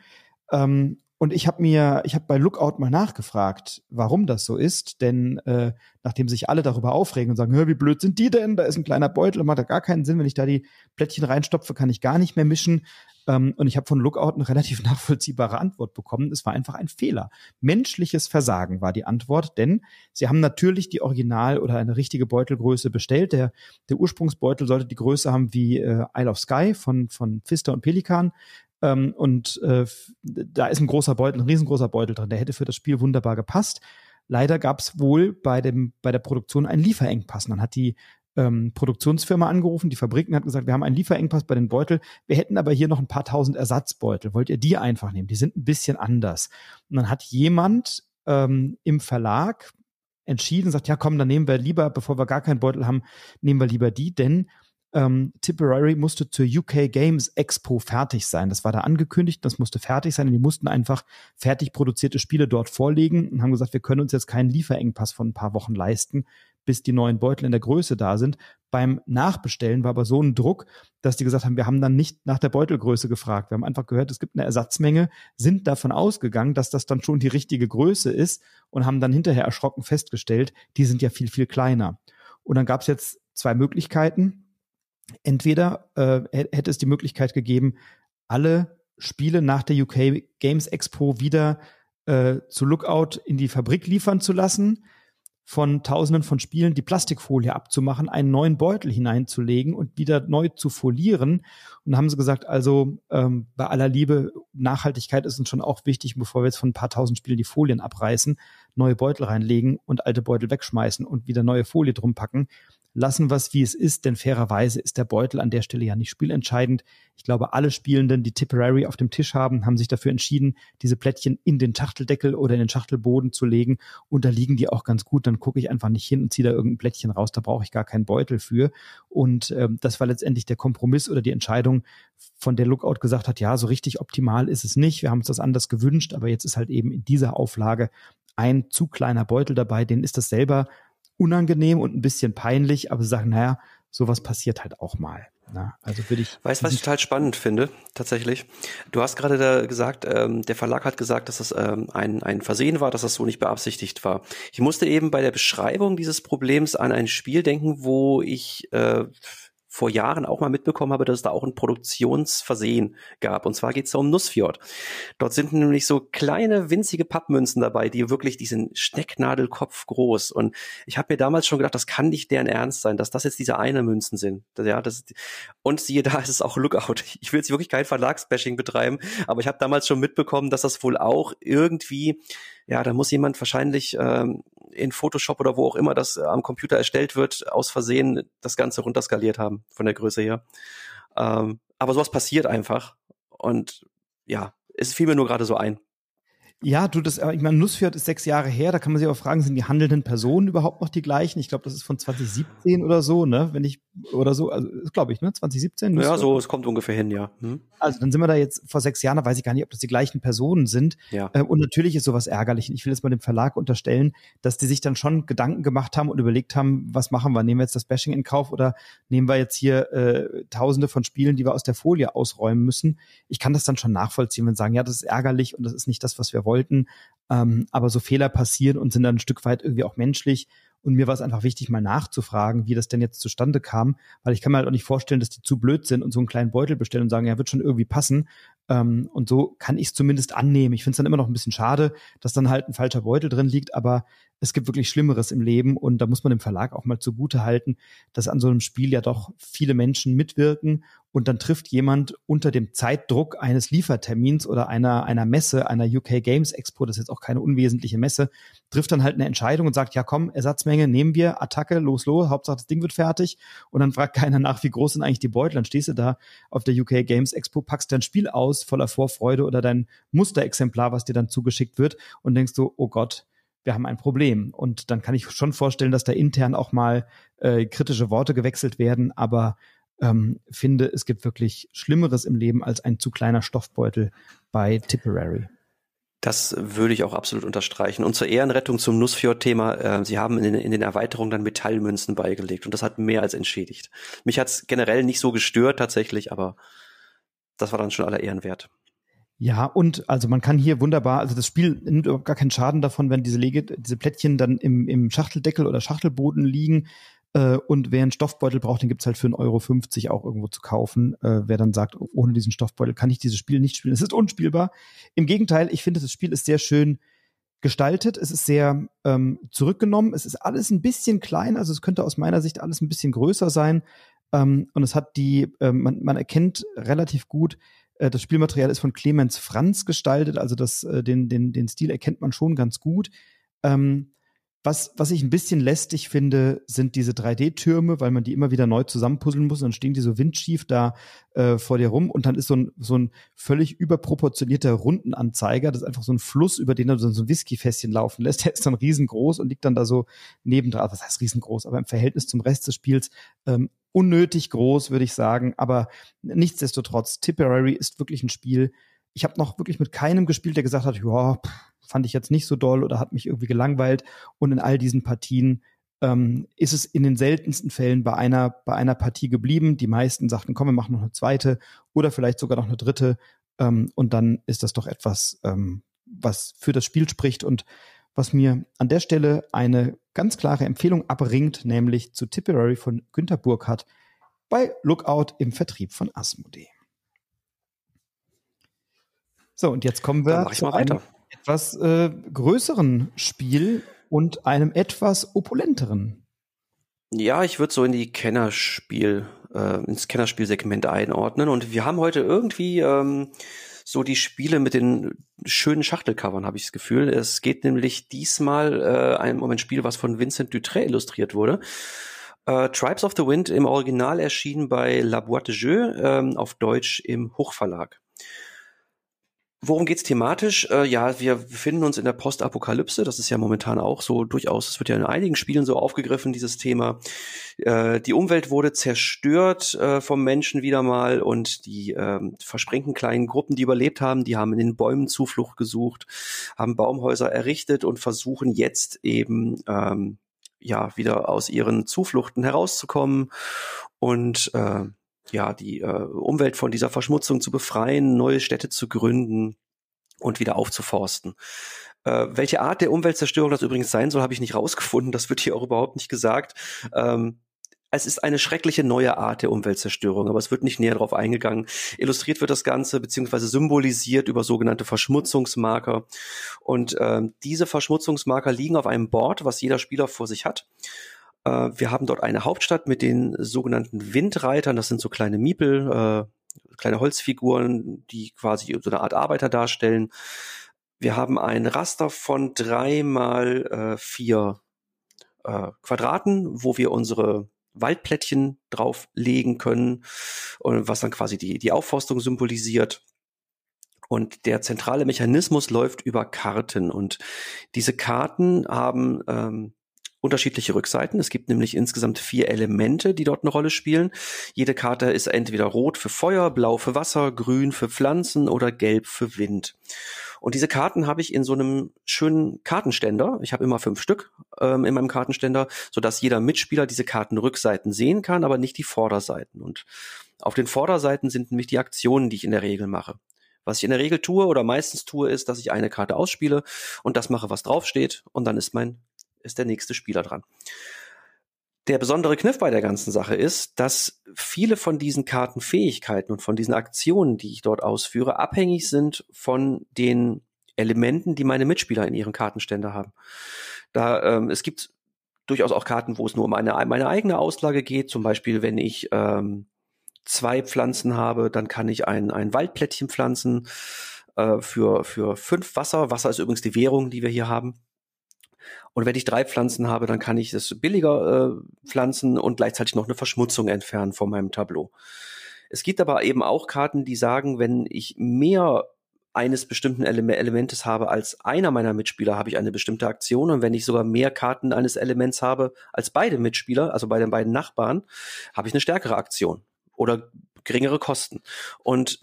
Ähm, und ich habe mir, ich habe bei Lookout mal nachgefragt, warum das so ist, denn äh, nachdem sich alle darüber aufregen und sagen, wie blöd sind die denn? Da ist ein kleiner Beutel, macht ja gar keinen Sinn, wenn ich da die Plättchen reinstopfe, kann ich gar nicht mehr mischen. Ähm, und ich habe von Lookout eine relativ nachvollziehbare Antwort bekommen. Es war einfach ein Fehler. Menschliches Versagen war die Antwort, denn sie haben natürlich die Original oder eine richtige Beutelgröße bestellt. Der, der Ursprungsbeutel sollte die Größe haben wie äh, Isle of Sky von, von Pfister und Pelikan. Ähm, und äh, da ist ein großer Beutel, ein riesengroßer Beutel drin. Der hätte für das Spiel wunderbar gepasst. Leider gab es wohl bei, dem, bei der Produktion einen Lieferengpass. dann hat die ähm, Produktionsfirma angerufen, die Fabriken hat gesagt, wir haben einen Lieferengpass bei den Beutel, wir hätten aber hier noch ein paar tausend Ersatzbeutel. Wollt ihr die einfach nehmen? Die sind ein bisschen anders. Und dann hat jemand ähm, im Verlag entschieden, sagt, ja komm, dann nehmen wir lieber, bevor wir gar keinen Beutel haben, nehmen wir lieber die, denn ähm, Tipperary musste zur UK Games Expo fertig sein. Das war da angekündigt, das musste fertig sein und die mussten einfach fertig produzierte Spiele dort vorlegen und haben gesagt, wir können uns jetzt keinen Lieferengpass von ein paar Wochen leisten, bis die neuen Beutel in der Größe da sind. Beim Nachbestellen war aber so ein Druck, dass die gesagt haben, wir haben dann nicht nach der Beutelgröße gefragt. Wir haben einfach gehört, es gibt eine Ersatzmenge, sind davon ausgegangen, dass das dann schon die richtige Größe ist und haben dann hinterher erschrocken festgestellt, die sind ja viel, viel kleiner. Und dann gab es jetzt zwei Möglichkeiten entweder äh, hätte es die Möglichkeit gegeben, alle Spiele nach der UK Games Expo wieder äh, zu Lookout in die Fabrik liefern zu lassen, von Tausenden von Spielen die Plastikfolie abzumachen, einen neuen Beutel hineinzulegen und wieder neu zu folieren. Und haben sie gesagt, also ähm, bei aller Liebe, Nachhaltigkeit ist uns schon auch wichtig, bevor wir jetzt von ein paar tausend Spielen die Folien abreißen, neue Beutel reinlegen und alte Beutel wegschmeißen und wieder neue Folie drum packen lassen wir es, wie es ist, denn fairerweise ist der Beutel an der Stelle ja nicht spielentscheidend. Ich glaube, alle Spielenden, die Tipperary auf dem Tisch haben, haben sich dafür entschieden, diese Plättchen in den Schachteldeckel oder in den Schachtelboden zu legen und da liegen die auch ganz gut. Dann gucke ich einfach nicht hin und ziehe da irgendein Plättchen raus, da brauche ich gar keinen Beutel für. Und ähm, das war letztendlich der Kompromiss oder die Entscheidung, von der Lookout gesagt hat, ja, so richtig optimal ist es nicht. Wir haben uns das anders gewünscht, aber jetzt ist halt eben in dieser Auflage ein zu kleiner Beutel dabei, denen ist das selber unangenehm und ein bisschen peinlich, aber sagen, naja, sowas passiert halt auch mal. Na, also würde ich. Weißt du, was ich total spannend finde, tatsächlich? Du hast gerade da gesagt, ähm, der Verlag hat gesagt, dass das ähm, ein, ein Versehen war, dass das so nicht beabsichtigt war. Ich musste eben bei der Beschreibung dieses Problems an ein Spiel denken, wo ich äh, vor Jahren auch mal mitbekommen habe, dass es da auch ein Produktionsversehen gab. Und zwar geht es da um Nussfjord. Dort sind nämlich so kleine, winzige Pappmünzen dabei, die wirklich, die sind Stecknadelkopf groß. Und ich habe mir damals schon gedacht, das kann nicht deren Ernst sein, dass das jetzt diese eine Münzen sind. Ja, das, und siehe da, ist es auch Lookout. Ich will jetzt wirklich kein Verlagsbashing betreiben, aber ich habe damals schon mitbekommen, dass das wohl auch irgendwie ja, da muss jemand wahrscheinlich ähm, in Photoshop oder wo auch immer das äh, am Computer erstellt wird, aus Versehen das Ganze runterskaliert haben von der Größe her. Ähm, aber sowas passiert einfach. Und ja, es fiel mir nur gerade so ein. Ja, du, das, ich meine, Nussfjord ist sechs Jahre her, da kann man sich auch fragen, sind die handelnden Personen überhaupt noch die gleichen? Ich glaube, das ist von 2017 oder so, ne? Wenn ich, oder so, also glaube ich, ne? 2017? Nussfjord? Ja, so, es kommt ungefähr hin, ja. Hm. Also dann sind wir da jetzt vor sechs Jahren, da weiß ich gar nicht, ob das die gleichen Personen sind. Ja. Äh, und natürlich ist sowas ärgerlich. Ich will jetzt mal dem Verlag unterstellen, dass die sich dann schon Gedanken gemacht haben und überlegt haben, was machen wir? Nehmen wir jetzt das Bashing in Kauf oder nehmen wir jetzt hier äh, tausende von Spielen, die wir aus der Folie ausräumen müssen? Ich kann das dann schon nachvollziehen, wenn sagen, ja, das ist ärgerlich und das ist nicht das, was wir wollten. Ähm, aber so Fehler passieren und sind dann ein Stück weit irgendwie auch menschlich. Und mir war es einfach wichtig, mal nachzufragen, wie das denn jetzt zustande kam, weil ich kann mir halt auch nicht vorstellen, dass die zu blöd sind und so einen kleinen Beutel bestellen und sagen, ja, wird schon irgendwie passen. Ähm, und so kann ich es zumindest annehmen. Ich finde es dann immer noch ein bisschen schade, dass dann halt ein falscher Beutel drin liegt, aber es gibt wirklich Schlimmeres im Leben und da muss man dem Verlag auch mal zugute halten, dass an so einem Spiel ja doch viele Menschen mitwirken und dann trifft jemand unter dem Zeitdruck eines Liefertermins oder einer, einer Messe, einer UK Games Expo, das ist jetzt auch keine unwesentliche Messe, trifft dann halt eine Entscheidung und sagt, ja komm, Ersatzmenge nehmen wir, Attacke, los, los, Hauptsache das Ding wird fertig und dann fragt keiner nach, wie groß sind eigentlich die Beutel, dann stehst du da auf der UK Games Expo, packst dein Spiel aus voller Vorfreude oder dein Musterexemplar, was dir dann zugeschickt wird und denkst du, oh Gott, wir haben ein Problem. Und dann kann ich schon vorstellen, dass da intern auch mal äh, kritische Worte gewechselt werden, aber ähm, finde, es gibt wirklich Schlimmeres im Leben als ein zu kleiner Stoffbeutel bei Tipperary. Das würde ich auch absolut unterstreichen. Und zur Ehrenrettung zum Nussfjord-Thema, äh, Sie haben in den, in den Erweiterungen dann Metallmünzen beigelegt und das hat mehr als entschädigt. Mich hat es generell nicht so gestört tatsächlich, aber das war dann schon aller Ehren wert. Ja, und also man kann hier wunderbar, also das Spiel nimmt überhaupt gar keinen Schaden davon, wenn diese Lege, diese Plättchen dann im, im Schachteldeckel oder Schachtelboden liegen. Äh, und wer einen Stoffbeutel braucht, den gibt's halt für 1,50 Euro auch irgendwo zu kaufen. Äh, wer dann sagt, ohne diesen Stoffbeutel kann ich dieses Spiel nicht spielen. Es ist unspielbar. Im Gegenteil, ich finde, das Spiel ist sehr schön gestaltet. Es ist sehr ähm, zurückgenommen. Es ist alles ein bisschen klein, also es könnte aus meiner Sicht alles ein bisschen größer sein. Ähm, und es hat die, äh, man, man erkennt relativ gut, äh, das Spielmaterial ist von Clemens Franz gestaltet, also das, äh, den, den, den Stil erkennt man schon ganz gut. Ähm, was, was ich ein bisschen lästig finde, sind diese 3D-Türme, weil man die immer wieder neu zusammenpuzzeln muss. Und dann stehen die so windschief da äh, vor dir rum. Und dann ist so ein, so ein völlig überproportionierter Rundenanzeiger, das ist einfach so ein Fluss, über den du so ein Whiskyfässchen laufen lässt, der ist dann riesengroß und liegt dann da so nebendran, was heißt riesengroß, aber im Verhältnis zum Rest des Spiels ähm, unnötig groß, würde ich sagen, aber nichtsdestotrotz, Tipperary ist wirklich ein Spiel, ich habe noch wirklich mit keinem gespielt, der gesagt hat, ja, fand ich jetzt nicht so doll oder hat mich irgendwie gelangweilt. Und in all diesen Partien ähm, ist es in den seltensten Fällen bei einer, bei einer Partie geblieben. Die meisten sagten, komm, wir machen noch eine zweite oder vielleicht sogar noch eine dritte. Ähm, und dann ist das doch etwas, ähm, was für das Spiel spricht und was mir an der Stelle eine ganz klare Empfehlung abringt, nämlich zu Tipperary von Günter Burkhardt bei Lookout im Vertrieb von Asmodee. So, und jetzt kommen wir zu einem etwas äh, größeren Spiel und einem etwas opulenteren. Ja, ich würde so in die Kennerspiel, äh, ins Kennerspielsegment einordnen. Und wir haben heute irgendwie ähm, so die Spiele mit den schönen Schachtelcovern, habe ich das Gefühl. Es geht nämlich diesmal äh, um ein Spiel, was von Vincent Dutré illustriert wurde. Äh, Tribes of the Wind im Original erschien bei La Boîte de Jeu, ähm, auf Deutsch im Hochverlag. Worum geht's thematisch? Äh, ja, wir befinden uns in der Postapokalypse. Das ist ja momentan auch so durchaus, es wird ja in einigen Spielen so aufgegriffen, dieses Thema. Äh, die Umwelt wurde zerstört äh, vom Menschen wieder mal und die äh, versprengten kleinen Gruppen, die überlebt haben, die haben in den Bäumen Zuflucht gesucht, haben Baumhäuser errichtet und versuchen jetzt eben ähm, ja wieder aus ihren Zufluchten herauszukommen und ja, die äh, Umwelt von dieser Verschmutzung zu befreien, neue Städte zu gründen und wieder aufzuforsten. Äh, welche Art der Umweltzerstörung das übrigens sein soll, habe ich nicht rausgefunden. Das wird hier auch überhaupt nicht gesagt. Ähm, es ist eine schreckliche neue Art der Umweltzerstörung, aber es wird nicht näher darauf eingegangen. Illustriert wird das Ganze beziehungsweise symbolisiert über sogenannte Verschmutzungsmarker. Und ähm, diese Verschmutzungsmarker liegen auf einem Board, was jeder Spieler vor sich hat. Äh, wir haben dort eine Hauptstadt mit den sogenannten Windreitern. Das sind so kleine Miepel, äh, kleine Holzfiguren, die quasi so eine Art Arbeiter darstellen. Wir haben ein Raster von drei mal äh, vier äh, Quadraten, wo wir unsere Waldplättchen drauflegen können und was dann quasi die, die Aufforstung symbolisiert. Und der zentrale Mechanismus läuft über Karten. Und diese Karten haben ähm, unterschiedliche Rückseiten. Es gibt nämlich insgesamt vier Elemente, die dort eine Rolle spielen. Jede Karte ist entweder rot für Feuer, blau für Wasser, grün für Pflanzen oder gelb für Wind. Und diese Karten habe ich in so einem schönen Kartenständer. Ich habe immer fünf Stück ähm, in meinem Kartenständer, sodass jeder Mitspieler diese Kartenrückseiten sehen kann, aber nicht die Vorderseiten. Und auf den Vorderseiten sind nämlich die Aktionen, die ich in der Regel mache. Was ich in der Regel tue oder meistens tue, ist, dass ich eine Karte ausspiele und das mache, was draufsteht, und dann ist mein ist der nächste Spieler dran. Der besondere Kniff bei der ganzen Sache ist, dass viele von diesen Kartenfähigkeiten und von diesen Aktionen, die ich dort ausführe, abhängig sind von den Elementen, die meine Mitspieler in ihren Kartenständer haben. Da ähm, es gibt durchaus auch Karten, wo es nur um eine, meine eigene Auslage geht. Zum Beispiel, wenn ich ähm, zwei Pflanzen habe, dann kann ich ein, ein Waldplättchen pflanzen äh, für, für fünf Wasser. Wasser ist übrigens die Währung, die wir hier haben. Und wenn ich drei Pflanzen habe, dann kann ich das billiger äh, pflanzen und gleichzeitig noch eine Verschmutzung entfernen von meinem Tableau. Es gibt aber eben auch Karten, die sagen, wenn ich mehr eines bestimmten Ele Elementes habe als einer meiner Mitspieler, habe ich eine bestimmte Aktion. Und wenn ich sogar mehr Karten eines Elements habe als beide Mitspieler, also bei den beiden Nachbarn, habe ich eine stärkere Aktion oder geringere Kosten. Und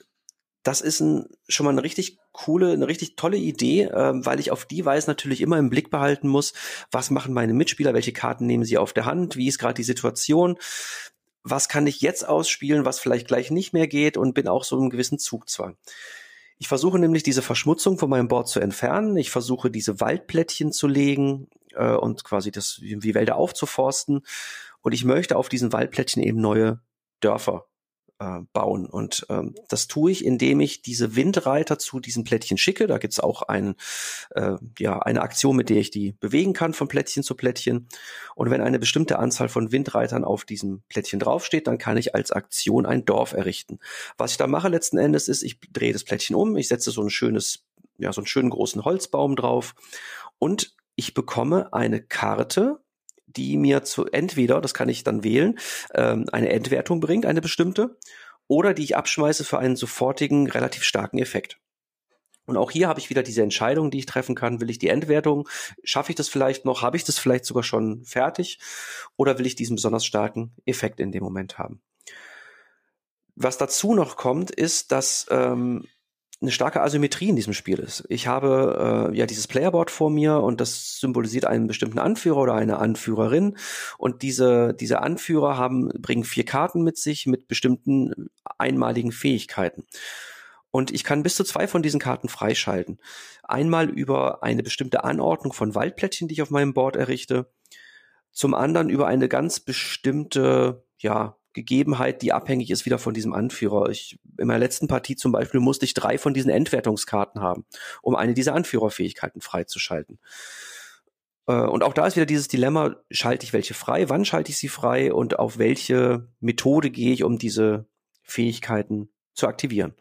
das ist ein, schon mal eine richtig coole, eine richtig tolle Idee, äh, weil ich auf die Weise natürlich immer im Blick behalten muss, was machen meine Mitspieler, welche Karten nehmen sie auf der Hand, wie ist gerade die Situation, was kann ich jetzt ausspielen, was vielleicht gleich nicht mehr geht und bin auch so im gewissen Zugzwang. Ich versuche nämlich diese Verschmutzung von meinem Board zu entfernen. Ich versuche diese Waldplättchen zu legen äh, und quasi das wie Wälder aufzuforsten. Und ich möchte auf diesen Waldplättchen eben neue Dörfer äh, bauen. Und ähm, das tue ich, indem ich diese Windreiter zu diesen Plättchen schicke. Da gibt's auch ein, äh, ja, eine Aktion, mit der ich die bewegen kann von Plättchen zu Plättchen. Und wenn eine bestimmte Anzahl von Windreitern auf diesem Plättchen draufsteht, dann kann ich als Aktion ein Dorf errichten. Was ich da mache letzten Endes ist, ich drehe das Plättchen um, ich setze so ein schönes, ja, so einen schönen großen Holzbaum drauf und ich bekomme eine Karte, die mir zu entweder, das kann ich dann wählen, ähm, eine Endwertung bringt, eine bestimmte, oder die ich abschmeiße für einen sofortigen, relativ starken Effekt. Und auch hier habe ich wieder diese Entscheidung, die ich treffen kann. Will ich die Endwertung? Schaffe ich das vielleicht noch? Habe ich das vielleicht sogar schon fertig? Oder will ich diesen besonders starken Effekt in dem Moment haben? Was dazu noch kommt, ist, dass ähm, eine starke Asymmetrie in diesem Spiel ist. Ich habe äh, ja dieses Playerboard vor mir und das symbolisiert einen bestimmten Anführer oder eine Anführerin und diese diese Anführer haben bringen vier Karten mit sich mit bestimmten einmaligen Fähigkeiten. Und ich kann bis zu zwei von diesen Karten freischalten. Einmal über eine bestimmte Anordnung von Waldplättchen, die ich auf meinem Board errichte. Zum anderen über eine ganz bestimmte, ja, Gegebenheit, die abhängig ist wieder von diesem Anführer. Ich, in meiner letzten Partie zum Beispiel musste ich drei von diesen Endwertungskarten haben, um eine dieser Anführerfähigkeiten freizuschalten. Äh, und auch da ist wieder dieses Dilemma, schalte ich welche frei, wann schalte ich sie frei und auf welche Methode gehe ich, um diese Fähigkeiten zu aktivieren.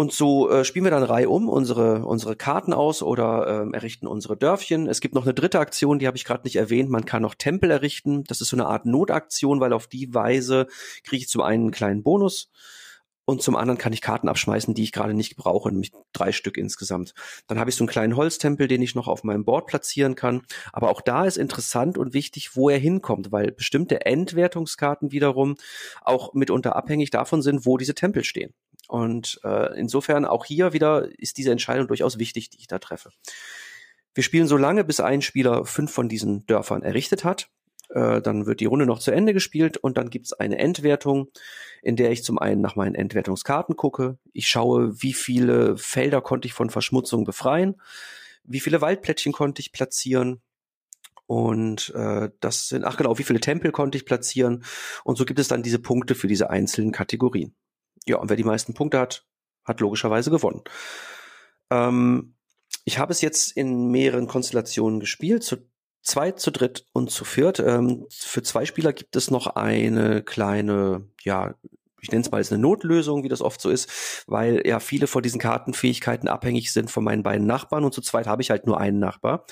Und so äh, spielen wir dann Reihe um unsere, unsere Karten aus oder ähm, errichten unsere Dörfchen. Es gibt noch eine dritte Aktion, die habe ich gerade nicht erwähnt. Man kann noch Tempel errichten. Das ist so eine Art Notaktion, weil auf die Weise kriege ich zum einen einen kleinen Bonus und zum anderen kann ich Karten abschmeißen, die ich gerade nicht brauche, nämlich drei Stück insgesamt. Dann habe ich so einen kleinen Holztempel, den ich noch auf meinem Board platzieren kann. Aber auch da ist interessant und wichtig, wo er hinkommt, weil bestimmte Endwertungskarten wiederum auch mitunter abhängig davon sind, wo diese Tempel stehen. Und äh, insofern auch hier wieder ist diese Entscheidung durchaus wichtig, die ich da treffe. Wir spielen so lange, bis ein Spieler fünf von diesen Dörfern errichtet hat. Äh, dann wird die Runde noch zu Ende gespielt und dann gibt's eine Endwertung, in der ich zum einen nach meinen Endwertungskarten gucke. Ich schaue, wie viele Felder konnte ich von Verschmutzung befreien, wie viele Waldplättchen konnte ich platzieren, und äh, das sind, ach genau, wie viele Tempel konnte ich platzieren? Und so gibt es dann diese Punkte für diese einzelnen Kategorien. Ja, und wer die meisten Punkte hat, hat logischerweise gewonnen. Ähm, ich habe es jetzt in mehreren Konstellationen gespielt, zu zweit, zu dritt und zu viert. Ähm, für zwei Spieler gibt es noch eine kleine, ja, ich nenne es mal als eine Notlösung, wie das oft so ist, weil ja viele von diesen Kartenfähigkeiten abhängig sind von meinen beiden Nachbarn und zu zweit habe ich halt nur einen Nachbar.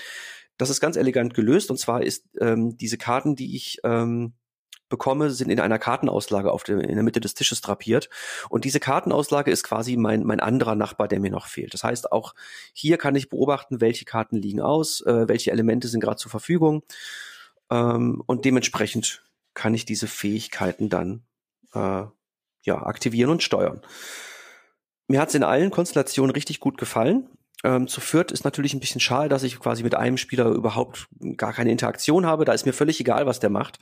Das ist ganz elegant gelöst und zwar ist ähm, diese Karten, die ich ähm, bekomme, sind in einer Kartenauslage auf der, in der Mitte des Tisches drapiert. Und diese Kartenauslage ist quasi mein, mein anderer Nachbar, der mir noch fehlt. Das heißt, auch hier kann ich beobachten, welche Karten liegen aus, äh, welche Elemente sind gerade zur Verfügung. Ähm, und dementsprechend kann ich diese Fähigkeiten dann äh, ja, aktivieren und steuern. Mir hat es in allen Konstellationen richtig gut gefallen. Ähm, zu viert ist natürlich ein bisschen schade, dass ich quasi mit einem Spieler überhaupt gar keine Interaktion habe. Da ist mir völlig egal, was der macht.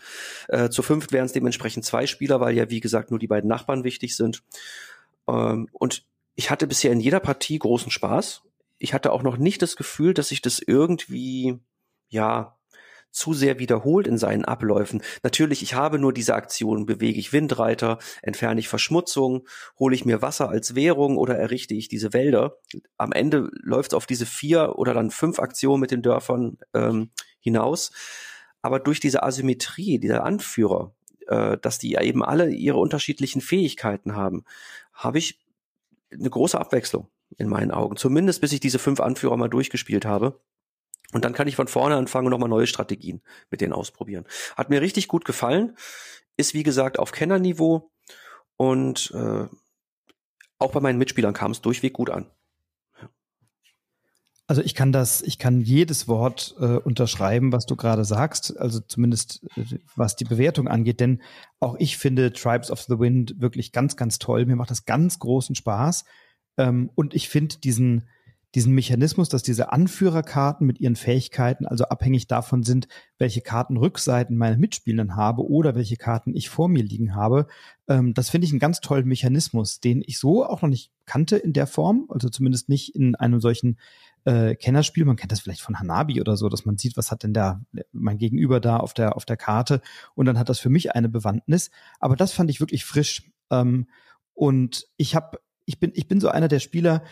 Äh, zu fünft wären es dementsprechend zwei Spieler, weil ja, wie gesagt, nur die beiden Nachbarn wichtig sind. Ähm, und ich hatte bisher in jeder Partie großen Spaß. Ich hatte auch noch nicht das Gefühl, dass ich das irgendwie, ja, zu sehr wiederholt in seinen Abläufen. Natürlich, ich habe nur diese Aktion, bewege ich Windreiter, entferne ich Verschmutzung, hole ich mir Wasser als Währung oder errichte ich diese Wälder. Am Ende läuft es auf diese vier oder dann fünf Aktionen mit den Dörfern ähm, hinaus. Aber durch diese Asymmetrie dieser Anführer, äh, dass die eben alle ihre unterschiedlichen Fähigkeiten haben, habe ich eine große Abwechslung in meinen Augen. Zumindest bis ich diese fünf Anführer mal durchgespielt habe. Und dann kann ich von vorne anfangen und nochmal neue Strategien mit denen ausprobieren. Hat mir richtig gut gefallen. Ist wie gesagt auf Kennerniveau und äh, auch bei meinen Mitspielern kam es durchweg gut an. Also ich kann das, ich kann jedes Wort äh, unterschreiben, was du gerade sagst, also zumindest äh, was die Bewertung angeht, denn auch ich finde Tribes of the Wind wirklich ganz, ganz toll. Mir macht das ganz großen Spaß. Ähm, und ich finde diesen, diesen Mechanismus, dass diese Anführerkarten mit ihren Fähigkeiten also abhängig davon sind, welche Kartenrückseiten meine Mitspielenden habe oder welche Karten ich vor mir liegen habe. Ähm, das finde ich einen ganz tollen Mechanismus, den ich so auch noch nicht kannte in der Form, also zumindest nicht in einem solchen äh, Kennerspiel. Man kennt das vielleicht von Hanabi oder so, dass man sieht, was hat denn da mein Gegenüber da auf der auf der Karte und dann hat das für mich eine Bewandtnis. Aber das fand ich wirklich frisch. Ähm, und ich habe ich bin ich bin so einer der Spieler,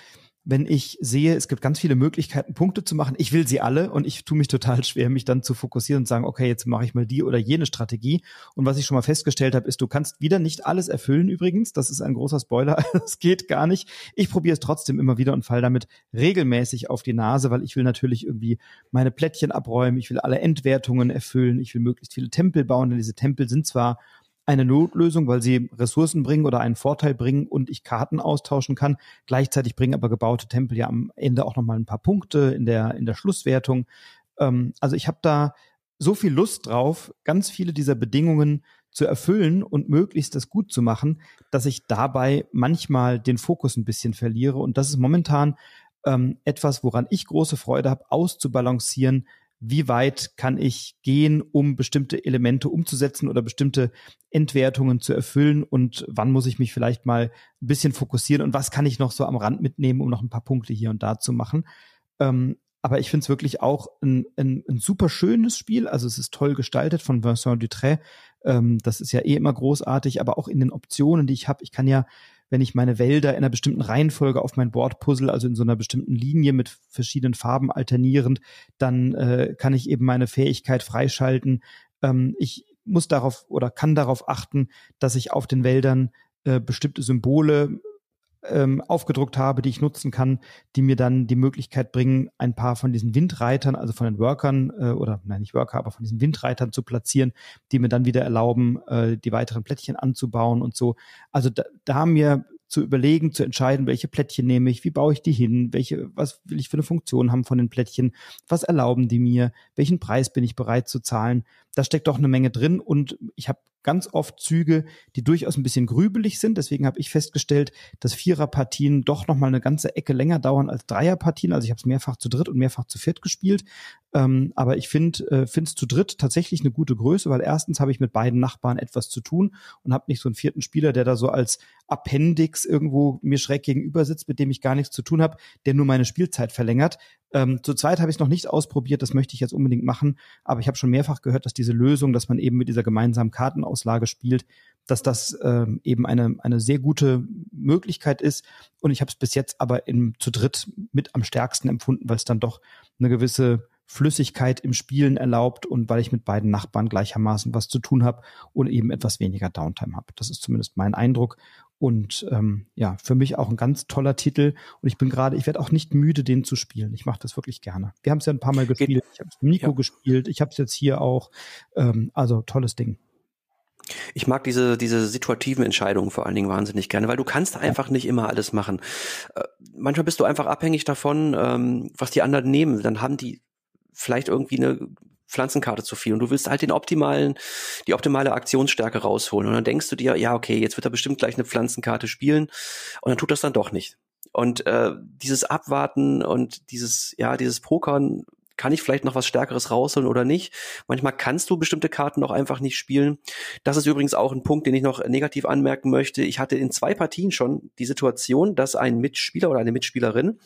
wenn ich sehe, es gibt ganz viele Möglichkeiten, Punkte zu machen. Ich will sie alle und ich tue mich total schwer, mich dann zu fokussieren und sagen, okay, jetzt mache ich mal die oder jene Strategie. Und was ich schon mal festgestellt habe, ist, du kannst wieder nicht alles erfüllen übrigens. Das ist ein großer Spoiler. Das geht gar nicht. Ich probiere es trotzdem immer wieder und fall damit regelmäßig auf die Nase, weil ich will natürlich irgendwie meine Plättchen abräumen. Ich will alle Endwertungen erfüllen. Ich will möglichst viele Tempel bauen, denn diese Tempel sind zwar eine Notlösung, weil sie Ressourcen bringen oder einen Vorteil bringen und ich Karten austauschen kann. Gleichzeitig bringen aber gebaute Tempel ja am Ende auch nochmal ein paar Punkte in der, in der Schlusswertung. Ähm, also ich habe da so viel Lust drauf, ganz viele dieser Bedingungen zu erfüllen und möglichst das gut zu machen, dass ich dabei manchmal den Fokus ein bisschen verliere. Und das ist momentan ähm, etwas, woran ich große Freude habe, auszubalancieren, wie weit kann ich gehen, um bestimmte Elemente umzusetzen oder bestimmte Entwertungen zu erfüllen und wann muss ich mich vielleicht mal ein bisschen fokussieren und was kann ich noch so am Rand mitnehmen, um noch ein paar Punkte hier und da zu machen. Ähm, aber ich finde es wirklich auch ein, ein, ein super schönes Spiel. Also es ist toll gestaltet von Vincent Dutray. Ähm, das ist ja eh immer großartig, aber auch in den Optionen, die ich habe. Ich kann ja wenn ich meine Wälder in einer bestimmten Reihenfolge auf mein Board puzzle, also in so einer bestimmten Linie mit verschiedenen Farben alternierend, dann äh, kann ich eben meine Fähigkeit freischalten. Ähm, ich muss darauf oder kann darauf achten, dass ich auf den Wäldern äh, bestimmte Symbole ähm, aufgedruckt habe, die ich nutzen kann, die mir dann die Möglichkeit bringen, ein paar von diesen Windreitern, also von den Workern äh, oder nein nicht Worker, aber von diesen Windreitern zu platzieren, die mir dann wieder erlauben, äh, die weiteren Plättchen anzubauen und so. Also da, da haben mir zu überlegen, zu entscheiden, welche Plättchen nehme ich, wie baue ich die hin, welche, was will ich für eine Funktion haben von den Plättchen, was erlauben die mir, welchen Preis bin ich bereit zu zahlen. Da steckt doch eine Menge drin und ich habe ganz oft Züge, die durchaus ein bisschen grübelig sind. Deswegen habe ich festgestellt, dass Viererpartien doch noch mal eine ganze Ecke länger dauern als Dreierpartien. Also ich habe es mehrfach zu dritt und mehrfach zu viert gespielt. Ähm, aber ich finde äh, zu dritt tatsächlich eine gute Größe, weil erstens habe ich mit beiden Nachbarn etwas zu tun und habe nicht so einen vierten Spieler, der da so als Appendix irgendwo mir schräg gegenüber sitzt, mit dem ich gar nichts zu tun habe, der nur meine Spielzeit verlängert. Ähm, zu zweit habe ich es noch nicht ausprobiert, das möchte ich jetzt unbedingt machen, aber ich habe schon mehrfach gehört, dass diese Lösung, dass man eben mit dieser gemeinsamen Kartenauslage spielt, dass das ähm, eben eine, eine sehr gute Möglichkeit ist. Und ich habe es bis jetzt aber in, zu dritt mit am stärksten empfunden, weil es dann doch eine gewisse Flüssigkeit im Spielen erlaubt und weil ich mit beiden Nachbarn gleichermaßen was zu tun habe und eben etwas weniger Downtime habe. Das ist zumindest mein Eindruck. Und ähm, ja, für mich auch ein ganz toller Titel. Und ich bin gerade, ich werde auch nicht müde, den zu spielen. Ich mache das wirklich gerne. Wir haben es ja ein paar Mal gespielt. Ich habe es mit Nico ja. gespielt. Ich habe es jetzt hier auch. Ähm, also tolles Ding. Ich mag diese, diese situativen Entscheidungen vor allen Dingen wahnsinnig gerne, weil du kannst einfach nicht immer alles machen. Äh, manchmal bist du einfach abhängig davon, ähm, was die anderen nehmen. Dann haben die vielleicht irgendwie eine Pflanzenkarte zu viel und du willst halt den optimalen, die optimale Aktionsstärke rausholen und dann denkst du dir, ja, okay, jetzt wird er bestimmt gleich eine Pflanzenkarte spielen und dann tut das dann doch nicht. Und äh, dieses Abwarten und dieses, ja, dieses Pokern, kann ich vielleicht noch was Stärkeres rausholen oder nicht? Manchmal kannst du bestimmte Karten auch einfach nicht spielen. Das ist übrigens auch ein Punkt, den ich noch negativ anmerken möchte. Ich hatte in zwei Partien schon die Situation, dass ein Mitspieler oder eine Mitspielerin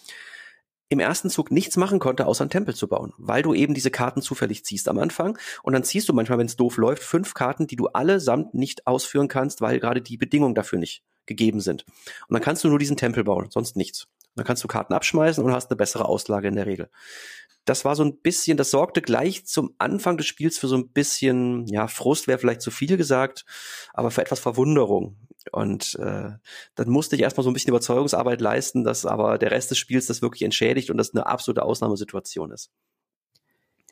im ersten Zug nichts machen konnte, außer einen Tempel zu bauen, weil du eben diese Karten zufällig ziehst am Anfang und dann ziehst du manchmal, wenn es doof läuft, fünf Karten, die du allesamt nicht ausführen kannst, weil gerade die Bedingungen dafür nicht gegeben sind. Und dann kannst du nur diesen Tempel bauen, sonst nichts. Und dann kannst du Karten abschmeißen und hast eine bessere Auslage in der Regel. Das war so ein bisschen, das sorgte gleich zum Anfang des Spiels für so ein bisschen, ja, Frust wäre vielleicht zu viel gesagt, aber für etwas Verwunderung. Und äh, dann musste ich erstmal so ein bisschen Überzeugungsarbeit leisten, dass aber der Rest des Spiels das wirklich entschädigt und das eine absolute Ausnahmesituation ist.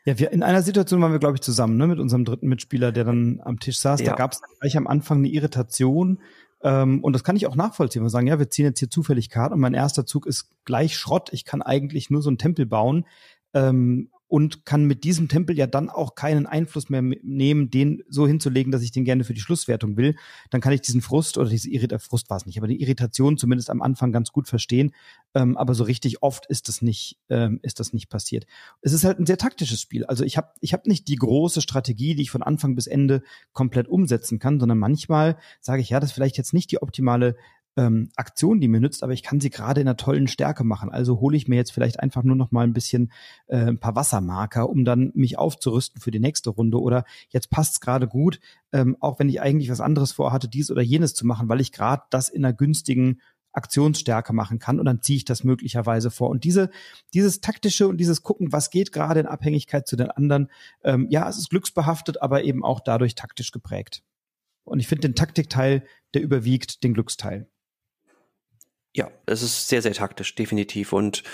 Ja, wir in einer Situation waren wir, glaube ich, zusammen, ne, mit unserem dritten Mitspieler, der dann am Tisch saß. Ja. Da gab es gleich am Anfang eine Irritation. Ähm, und das kann ich auch nachvollziehen. Wir sagen, ja, wir ziehen jetzt hier zufällig Karten und mein erster Zug ist gleich Schrott. Ich kann eigentlich nur so einen Tempel bauen. Ähm, und kann mit diesem Tempel ja dann auch keinen Einfluss mehr nehmen, den so hinzulegen, dass ich den gerne für die Schlusswertung will. Dann kann ich diesen Frust oder diese Irritation, Frust war es nicht, aber die Irritation zumindest am Anfang ganz gut verstehen. Ähm, aber so richtig oft ist das nicht, ähm, ist das nicht passiert. Es ist halt ein sehr taktisches Spiel. Also ich habe ich hab nicht die große Strategie, die ich von Anfang bis Ende komplett umsetzen kann, sondern manchmal sage ich, ja, das ist vielleicht jetzt nicht die optimale ähm, Aktion, die mir nützt, aber ich kann sie gerade in einer tollen Stärke machen. Also hole ich mir jetzt vielleicht einfach nur noch mal ein bisschen äh, ein paar Wassermarker, um dann mich aufzurüsten für die nächste Runde. Oder jetzt passt's gerade gut, ähm, auch wenn ich eigentlich was anderes vorhatte, dies oder jenes zu machen, weil ich gerade das in einer günstigen Aktionsstärke machen kann und dann ziehe ich das möglicherweise vor. Und diese, dieses taktische und dieses Gucken, was geht gerade in Abhängigkeit zu den anderen, ähm, ja, es ist glücksbehaftet, aber eben auch dadurch taktisch geprägt. Und ich finde den Taktikteil, der überwiegt den Glücksteil. Ja, es ist sehr, sehr taktisch, definitiv. Und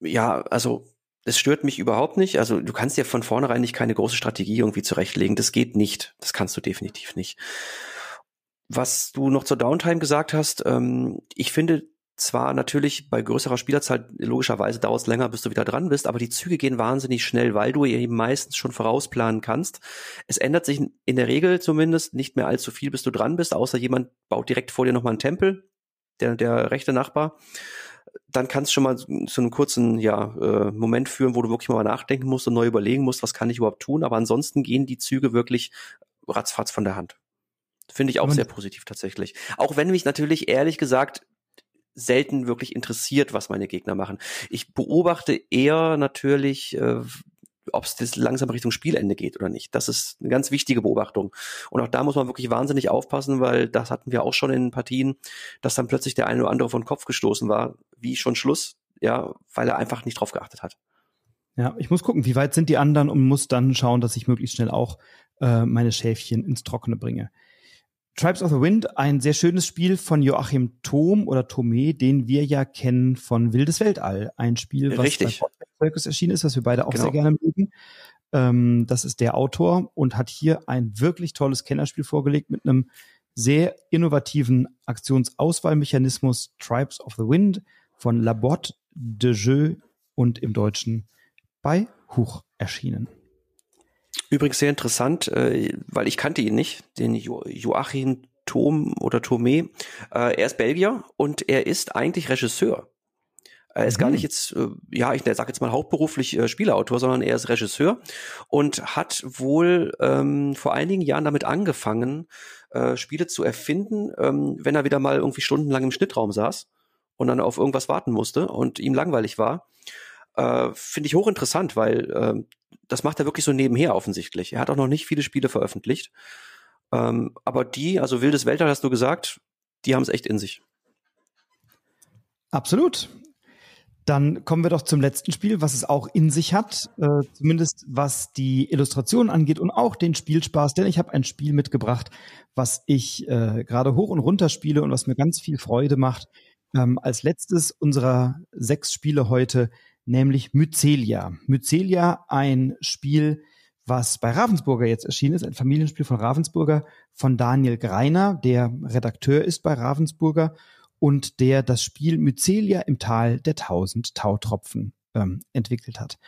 ja, also es stört mich überhaupt nicht. Also du kannst ja von vornherein nicht keine große Strategie irgendwie zurechtlegen. Das geht nicht. Das kannst du definitiv nicht. Was du noch zur Downtime gesagt hast, ähm, ich finde zwar natürlich bei größerer Spielerzahl logischerweise dauert es länger, bis du wieder dran bist, aber die Züge gehen wahnsinnig schnell, weil du eben meistens schon vorausplanen kannst. Es ändert sich in der Regel zumindest nicht mehr allzu viel, bis du dran bist, außer jemand baut direkt vor dir nochmal einen Tempel der, der rechte Nachbar, dann kannst du schon mal zu einem kurzen ja, äh, Moment führen, wo du wirklich mal nachdenken musst und neu überlegen musst, was kann ich überhaupt tun. Aber ansonsten gehen die Züge wirklich ratzfatz von der Hand. Finde ich auch und sehr positiv tatsächlich. Auch wenn mich natürlich ehrlich gesagt selten wirklich interessiert, was meine Gegner machen. Ich beobachte eher natürlich, äh, ob es das langsam Richtung Spielende geht oder nicht. Das ist eine ganz wichtige Beobachtung. Und auch da muss man wirklich wahnsinnig aufpassen, weil das hatten wir auch schon in Partien, dass dann plötzlich der eine oder andere von Kopf gestoßen war, wie schon Schluss, ja, weil er einfach nicht drauf geachtet hat. Ja, ich muss gucken, wie weit sind die anderen und muss dann schauen, dass ich möglichst schnell auch äh, meine Schäfchen ins Trockene bringe. Tribes of the Wind, ein sehr schönes Spiel von Joachim Thom oder Thome, den wir ja kennen von Wildes Weltall. Ein Spiel, was Richtig. bei Circus erschienen ist, was wir beide auch Genau. sehr gerne mögen. Ähm, das ist der Autor und hat hier ein wirklich tolles Kennerspiel vorgelegt mit einem sehr innovativen Aktionsauswahlmechanismus Tribes of the Wind von Laborde de Jeu und im Deutschen bei Huch erschienen. Übrigens sehr interessant, äh, weil ich kannte ihn nicht, den jo Joachim Thom oder Thome. Äh, er ist Belgier und er ist eigentlich Regisseur. Er ist Mhm. gar nicht jetzt, äh, ja, ich sage jetzt mal hauptberuflich äh, Spieleautor, sondern er ist Regisseur und hat wohl ähm, vor einigen Jahren damit angefangen, äh, Spiele zu erfinden, ähm, wenn er wieder mal irgendwie stundenlang im Schnittraum saß und dann auf irgendwas warten musste und ihm langweilig war. Äh, Finde ich hochinteressant, weil ähm, das macht er wirklich so nebenher offensichtlich. Er hat auch noch nicht viele Spiele veröffentlicht. Ähm, aber die, also Wildes Weltall hast du gesagt, die haben es echt in sich. Absolut. Dann kommen wir doch zum letzten Spiel, was es auch in sich hat, äh, zumindest was die Illustration angeht und auch den Spielspaß, denn ich habe ein Spiel mitgebracht, was ich äh, gerade hoch und runter spiele und was mir ganz viel Freude macht. Ähm, als letztes unserer sechs Spiele heute, nämlich Mycelia. Mycelia, ein Spiel, was bei Ravensburger jetzt erschienen ist, ein Familienspiel von Ravensburger, von Daniel Greiner, der Redakteur ist bei Ravensburger und der das Spiel Mycelia im Tal der tausend Tautropfen ähm, entwickelt hat.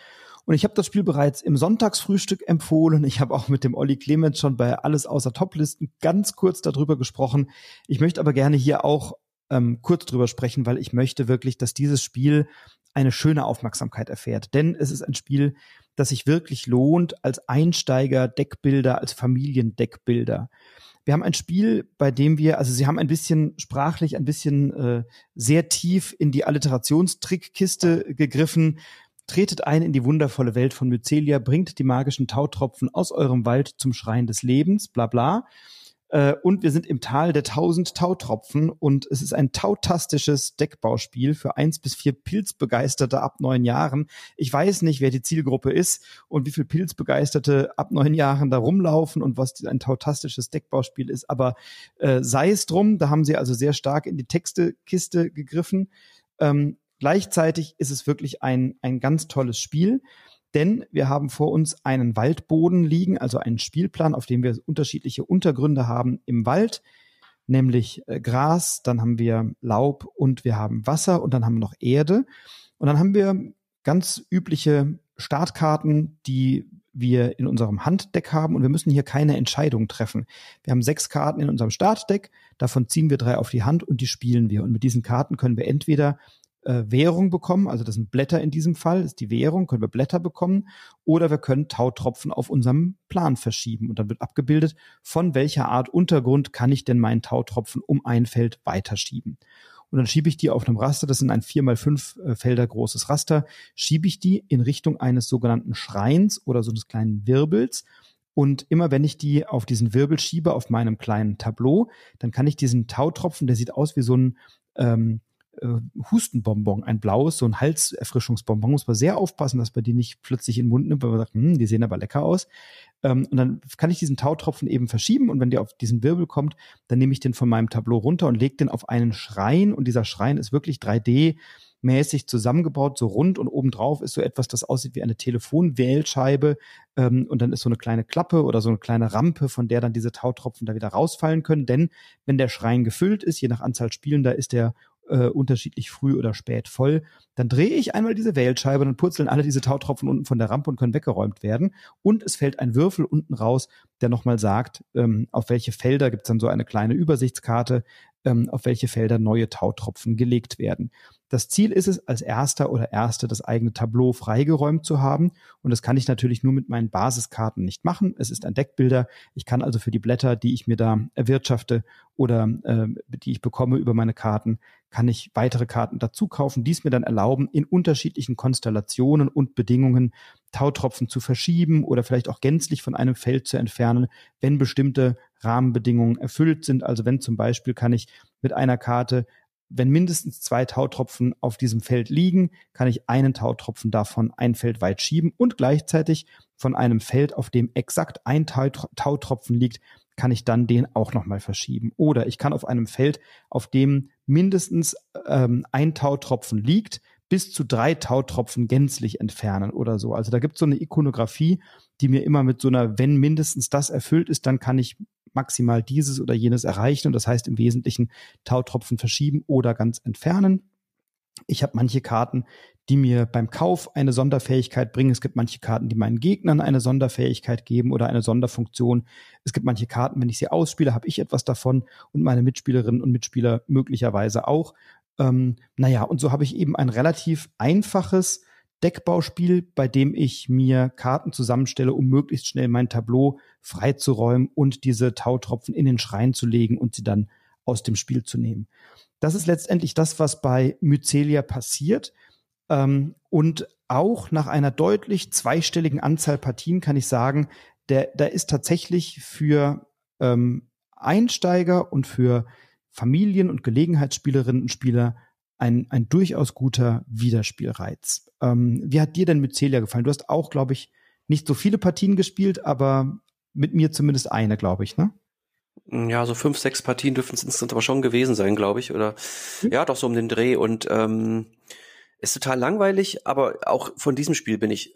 Und ich habe das Spiel bereits im Sonntagsfrühstück empfohlen. Ich habe auch mit dem Olli Clemens schon bei Alles außer Toplisten ganz kurz darüber gesprochen. Ich möchte aber gerne hier auch ähm, kurz drüber sprechen, weil ich möchte wirklich, dass dieses Spiel eine schöne Aufmerksamkeit erfährt. Denn es ist ein Spiel, das sich wirklich lohnt als Einsteiger, Deckbilder, als Familiendeckbilder. Wir haben ein Spiel, bei dem wir, also Sie haben ein bisschen sprachlich, ein bisschen äh, sehr tief in die Alliterationstrickkiste gegriffen. Tretet ein in die wundervolle Welt von Mycelia, bringt die magischen Tautropfen aus eurem Wald zum Schrein des Lebens, bla bla. Äh, und wir sind im Tal der tausend Tautropfen und es ist ein tautastisches Deckbauspiel für eins bis vier Pilzbegeisterte ab neun Jahren. Ich weiß nicht, wer die Zielgruppe ist und wie viel Pilzbegeisterte ab neun Jahren da rumlaufen und was ein tautastisches Deckbauspiel ist, aber äh, sei es drum, da haben sie also sehr stark in die Textekiste gegriffen. Ähm, gleichzeitig ist es wirklich ein, ein ganz tolles Spiel. Denn wir haben vor uns einen Waldboden liegen, also einen Spielplan, auf dem wir unterschiedliche Untergründe haben im Wald, nämlich äh, Gras, dann haben wir Laub und wir haben Wasser und dann haben wir noch Erde. Und dann haben wir ganz übliche Startkarten, die wir in unserem Handdeck haben und wir müssen hier keine Entscheidung treffen. Wir haben sechs Karten in unserem Startdeck, davon ziehen wir drei auf die Hand und die spielen wir. Und mit diesen Karten können wir entweder äh, Währung bekommen, also das sind Blätter in diesem Fall, ist die Währung, können wir Blätter bekommen oder wir können Tautropfen auf unserem Plan verschieben und dann wird abgebildet, von welcher Art Untergrund kann ich denn meinen Tautropfen um ein Feld weiterschieben. Und dann schiebe ich die auf einem Raster, das sind ein vier mal fünf äh, Felder großes Raster, schiebe ich die in Richtung eines sogenannten Schreins oder so eines kleinen Wirbels. Und immer wenn ich die auf diesen Wirbel schiebe, auf meinem kleinen Tableau, dann kann ich diesen Tautropfen, der sieht aus wie so ein ähm, äh, Hustenbonbon, ein blaues, so ein Halserfrischungsbonbon. Muss man sehr aufpassen, dass man die nicht plötzlich in den Mund nimmt, weil man sagt, hm, die sehen aber lecker aus. Ähm, und dann kann ich diesen Tautropfen eben verschieben und wenn der auf diesen Wirbel kommt, dann nehme ich den von meinem Tableau runter und lege den auf einen Schrein und dieser Schrein ist wirklich 3D mäßig zusammengebaut, so rund und obendrauf ist so etwas, das aussieht wie eine Telefonwählscheibe ähm, und dann ist so eine kleine Klappe oder so eine kleine Rampe, von der dann diese Tautropfen da wieder rausfallen können, denn wenn der Schrein gefüllt ist, je nach Anzahl Spielender ist der äh, unterschiedlich früh oder spät voll. Dann drehe ich einmal diese Wählscheibe, dann purzeln alle diese Tautropfen unten von der Rampe und können weggeräumt werden. Und es fällt ein Würfel unten raus, der nochmal sagt, ähm, auf welche Felder gibt's dann so eine kleine Übersichtskarte, ähm, auf welche Felder neue Tautropfen gelegt werden. Das Ziel ist es, als erster oder erste das eigene Tableau freigeräumt zu haben. Und das kann ich natürlich nur mit meinen Basiskarten nicht machen. Es ist ein Deckbilder. Ich kann also für die Blätter, die ich mir da erwirtschafte oder äh, die ich bekomme über meine Karten, kann ich weitere Karten dazu kaufen, die es mir dann erlauben, in unterschiedlichen Konstellationen und Bedingungen Tautropfen zu verschieben oder vielleicht auch gänzlich von einem Feld zu entfernen, wenn bestimmte Rahmenbedingungen erfüllt sind. Also wenn zum Beispiel kann ich mit einer Karte wenn mindestens zwei Tautropfen auf diesem Feld liegen, kann ich einen Tautropfen davon ein Feld weit schieben und gleichzeitig von einem Feld, auf dem exakt ein Tautropfen liegt, kann ich dann den auch nochmal verschieben. Oder ich kann auf einem Feld, auf dem mindestens ähm, ein Tautropfen liegt, bis zu drei Tautropfen gänzlich entfernen oder so. Also da gibt es so eine Ikonografie, die mir immer mit so einer, wenn mindestens das erfüllt ist, dann kann ich maximal dieses oder jenes erreichen. Und das heißt im Wesentlichen Tautropfen verschieben oder ganz entfernen. Ich habe manche Karten, die mir beim Kauf eine Sonderfähigkeit bringen. Es gibt manche Karten, die meinen Gegnern eine Sonderfähigkeit geben oder eine Sonderfunktion. Es gibt manche Karten, wenn ich sie ausspiele, habe ich etwas davon und meine Mitspielerinnen und Mitspieler möglicherweise auch. Ähm, naja, und so habe ich eben ein relativ einfaches Deckbauspiel, bei dem ich mir Karten zusammenstelle, um möglichst schnell mein Tableau freizuräumen und diese Tautropfen in den Schrein zu legen und sie dann aus dem Spiel zu nehmen. Das ist letztendlich das, was bei Mycelia passiert. Ähm, und auch nach einer deutlich zweistelligen Anzahl Partien kann ich sagen, der, da ist tatsächlich für ähm, Einsteiger und für Familien- und Gelegenheitsspielerinnen und Spieler ein, ein durchaus guter Wiederspielreiz. Ähm, wie hat dir denn mit Celia gefallen? Du hast auch, glaube ich, nicht so viele Partien gespielt, aber mit mir zumindest eine, glaube ich, ne? Ja, so fünf, sechs Partien dürfen es insgesamt aber schon gewesen sein, glaube ich. Oder hm? ja, doch so um den Dreh. Und ähm, ist total langweilig, aber auch von diesem Spiel bin ich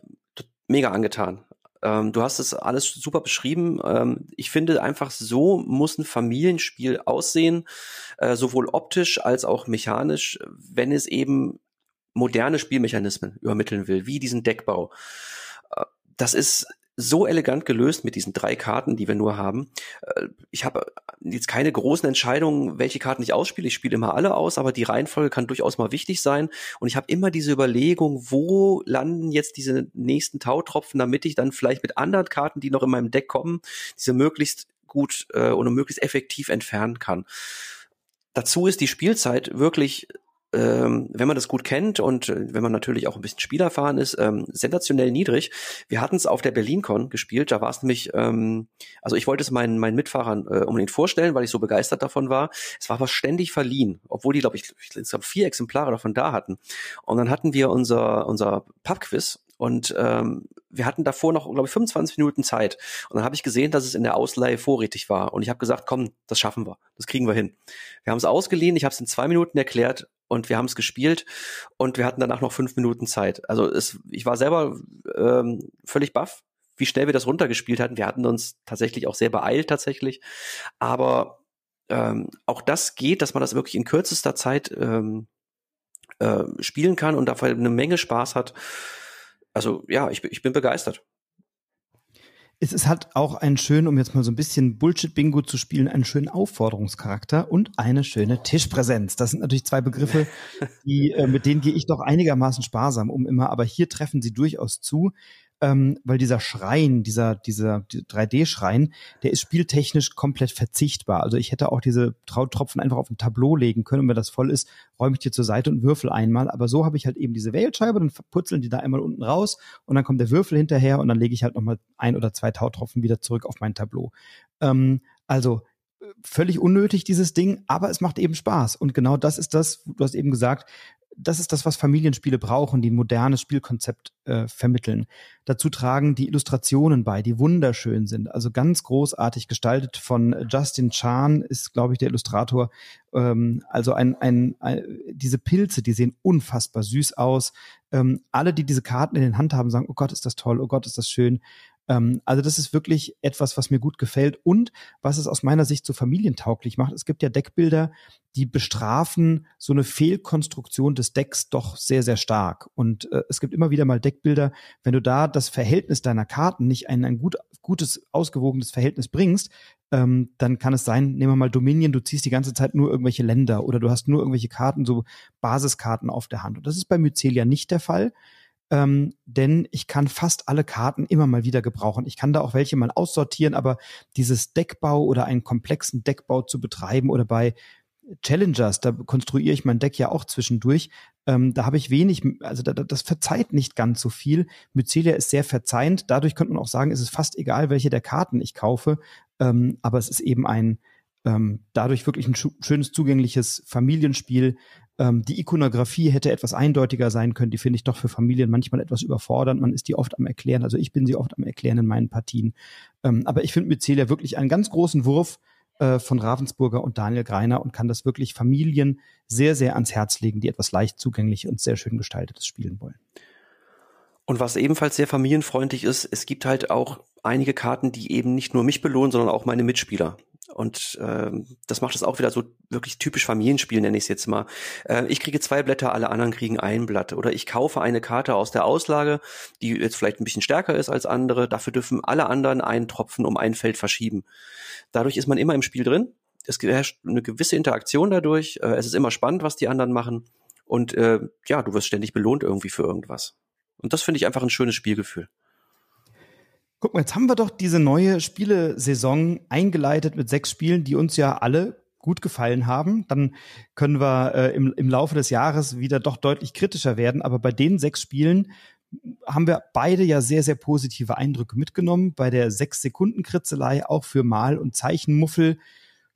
mega angetan. Ähm, du hast es alles super beschrieben. Ähm, ich finde einfach, so muss ein Familienspiel aussehen, äh, sowohl optisch als auch mechanisch, wenn es eben moderne Spielmechanismen übermitteln will, wie diesen Deckbau. Äh, das ist so elegant gelöst mit diesen drei Karten, die wir nur haben. Äh, ich habe jetzt keine großen Entscheidungen, welche Karten ich ausspiele. Ich spiele immer alle aus, aber die Reihenfolge kann durchaus mal wichtig sein. Und ich habe immer diese Überlegung, wo landen jetzt diese nächsten Tautropfen, damit ich dann vielleicht mit anderen Karten, die noch in meinem Deck kommen, diese möglichst gut äh, oder möglichst effektiv entfernen kann. Dazu ist die Spielzeit wirklich ähm, wenn man das gut kennt und äh, wenn man natürlich auch ein bisschen spielerfahren ist, ähm, sensationell niedrig. Wir hatten es auf der BerlinCon gespielt, da war es nämlich, ähm, also ich wollte es meinen, meinen Mitfahrern äh, unbedingt vorstellen, weil ich so begeistert davon war. Es war aber ständig verliehen, obwohl die, glaube ich, ich glaube vier Exemplare davon da hatten. Und dann hatten wir unser, unser Pubquiz und ähm, wir hatten davor noch, glaube ich, 25 Minuten Zeit. Und dann habe ich gesehen, dass es in der Ausleihe vorrätig war. Und ich habe gesagt, komm, das schaffen wir. Das kriegen wir hin. Wir haben es ausgeliehen, ich habe es in zwei Minuten erklärt und wir haben es gespielt und wir hatten danach noch fünf Minuten Zeit. Also es, ich war selber ähm, völlig baff, wie schnell wir das runtergespielt hatten. Wir hatten uns tatsächlich auch sehr beeilt tatsächlich. Aber ähm, auch das geht, dass man das wirklich in kürzester Zeit ähm, äh, spielen kann und dafür eine Menge Spaß hat also ja, ich, ich bin begeistert. Es, es hat auch einen schönen, um jetzt mal so ein bisschen Bullshit-Bingo zu spielen, einen schönen Aufforderungscharakter und eine schöne Tischpräsenz. Das sind natürlich zwei Begriffe, die, äh, mit denen gehe ich doch einigermaßen sparsam um immer, aber hier treffen sie durchaus zu ähm, weil dieser Schrein, dieser, dieser 3D-Schrein, der ist spieltechnisch komplett verzichtbar. Also ich hätte auch diese Trautropfen einfach auf ein Tableau legen können und wenn das voll ist, räume ich die zur Seite und würfel einmal. Aber so habe ich halt eben diese Wählscheibe, dann putzeln die da einmal unten raus und dann kommt der Würfel hinterher und dann lege ich halt nochmal ein oder zwei Tautropfen wieder zurück auf mein Tableau. Ähm, also völlig unnötig, dieses Ding, aber es macht eben Spaß. Und genau das ist das, du hast eben gesagt, das ist das, was Familienspiele brauchen, die ein modernes Spielkonzept äh, vermitteln. Dazu tragen die Illustrationen bei, die wunderschön sind. Also ganz großartig gestaltet von Justin Chan ist, glaube ich, der Illustrator. Ähm, also ein, ein, ein, diese Pilze, die sehen unfassbar süß aus. Ähm, alle, die diese Karten in den Hand haben, sagen, oh Gott, ist das toll, oh Gott, ist das schön. Ähm, also das ist wirklich etwas, was mir gut gefällt und was es aus meiner Sicht so familientauglich macht. Es gibt ja Deckbilder, die bestrafen so eine Fehlkonstruktion des Decks doch sehr, sehr stark. Und äh, es gibt immer wieder mal Deckbilder, wenn du da das Verhältnis deiner Karten nicht ein, ein gut, gutes, ausgewogenes Verhältnis bringst, ähm, dann kann es sein, nehmen wir mal Dominion, du ziehst die ganze Zeit nur irgendwelche Länder oder du hast nur irgendwelche Karten, so Basiskarten auf der Hand. Und das ist bei Mycelia nicht der Fall ähm, denn ich kann fast alle Karten immer mal wieder gebrauchen. Ich kann da auch welche mal aussortieren, aber dieses Deckbau oder einen komplexen Deckbau zu betreiben oder bei Challengers, da konstruiere ich mein Deck ja auch zwischendurch. Ähm, da habe ich wenig, also da, das verzeiht nicht ganz so viel. Mycelia ist sehr verzeihend. Dadurch könnte man auch sagen, es ist fast egal, welche der Karten ich kaufe. Ähm, aber es ist eben ein, ähm, dadurch wirklich ein schönes, zugängliches Familienspiel. Ähm, die Ikonografie hätte etwas eindeutiger sein können. Die finde ich doch für Familien manchmal etwas überfordernd. Man ist die oft am Erklären. Also ich bin sie oft am Erklären in meinen Partien. Ähm, aber ich finde Mycelia wirklich einen ganz großen Wurf äh, von Ravensburger und Daniel Greiner und kann das wirklich Familien sehr, sehr ans Herz legen, die etwas leicht zugänglich und sehr schön gestaltetes spielen wollen. Und was ebenfalls sehr familienfreundlich ist, es gibt halt auch einige Karten, die eben nicht nur mich belohnen, sondern auch meine Mitspieler. Und ähm, das macht es auch wieder so wirklich typisch Familienspiel, nenne ich es jetzt mal. Äh, ich kriege zwei Blätter, alle anderen kriegen ein Blatt. Oder ich kaufe eine Karte aus der Auslage, die jetzt vielleicht ein bisschen stärker ist als andere. Dafür dürfen alle anderen einen Tropfen um ein Feld verschieben. Dadurch ist man immer im Spiel drin. Es herrscht eine gewisse Interaktion dadurch. Äh, es ist immer spannend, was die anderen machen. Und äh, ja, du wirst ständig belohnt irgendwie für irgendwas. Und das finde ich einfach ein schönes Spielgefühl. Guck mal, jetzt haben wir doch diese neue Spielesaison eingeleitet mit sechs Spielen, die uns ja alle gut gefallen haben. Dann können wir äh, im, im Laufe des Jahres wieder doch deutlich kritischer werden. Aber bei den sechs Spielen haben wir beide ja sehr, sehr positive Eindrücke mitgenommen. Bei der Sechs-Sekunden-Kritzelei auch für Mal- und Zeichenmuffel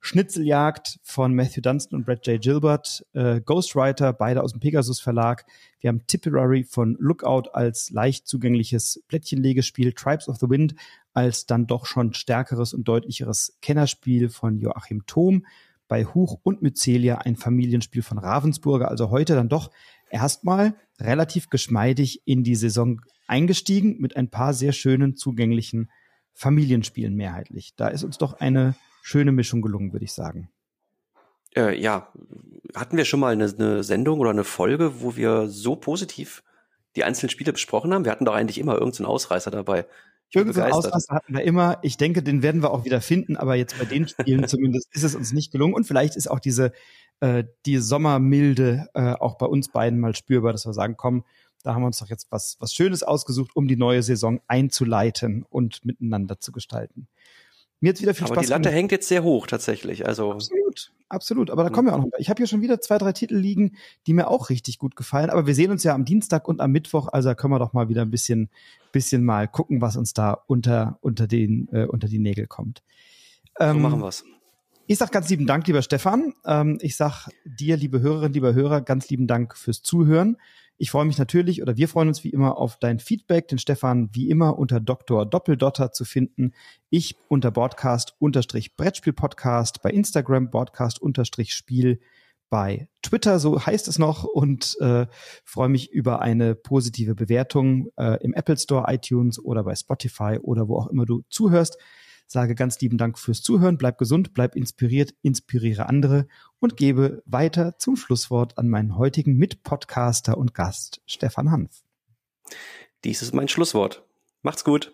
Schnitzeljagd von Matthew Dunstan und Brad J. Gilbert, äh, Ghostwriter, beide aus dem Pegasus Verlag. Wir haben Tipperary von Lookout als leicht zugängliches Plättchenlegespiel, Tribes of the Wind als dann doch schon stärkeres und deutlicheres Kennerspiel von Joachim Thom. Bei Huch und Mycelia ein Familienspiel von Ravensburger. Also heute dann doch erstmal relativ geschmeidig in die Saison eingestiegen mit ein paar sehr schönen zugänglichen Familienspielen mehrheitlich. Da ist uns doch eine schöne Mischung gelungen, würde ich sagen. Äh, ja, hatten wir schon mal eine, eine, Sendung oder eine Folge, wo wir so positiv die einzelnen Spiele besprochen haben? Wir hatten doch eigentlich immer irgendeinen Ausreißer dabei. Irgendeinen Ausreißer hatten wir immer. Ich denke, den werden wir auch wieder finden, aber jetzt bei den Spielen zumindest ist es uns nicht gelungen. Und vielleicht ist auch diese äh, die Sommermilde äh, auch bei uns beiden mal spürbar, dass wir sagen, komm, da haben wir uns doch jetzt was, was Schönes ausgesucht, um die neue Saison einzuleiten und miteinander zu gestalten. Mir jetzt wieder viel aber Spaß. Die Latte gemacht. hängt jetzt sehr hoch tatsächlich. Also absolut, absolut. Aber da kommen wir auch noch. Ich habe hier schon wieder zwei, drei Titel liegen, die mir auch richtig gut gefallen. Aber wir sehen uns ja am Dienstag und am Mittwoch. Also da können wir doch mal wieder ein bisschen, bisschen mal gucken, was uns da unter unter den äh, unter die Nägel kommt. Ähm, so machen wir's. Ich sag ganz lieben Dank, lieber Stefan. Ähm, ich sag dir, liebe Hörerinnen, lieber Hörer, ganz lieben Dank fürs Zuhören. Ich freue mich natürlich oder wir freuen uns wie immer auf dein Feedback. Den Stefan wie immer unter Dr. Doppeldotter zu finden. Ich unter Broadcast unterstrich Brettspiel Podcast bei Instagram Broadcast unterstrich Spiel bei Twitter, so heißt es noch, und äh, freue mich über eine positive Bewertung äh, im Apple Store, iTunes oder bei Spotify oder wo auch immer du zuhörst sage ganz lieben Dank fürs Zuhören, bleib gesund, bleib inspiriert, inspiriere andere und gebe weiter zum Schlusswort an meinen heutigen Mitpodcaster und Gast, Stefan Hanf. Dies ist mein Schlusswort. Macht's gut.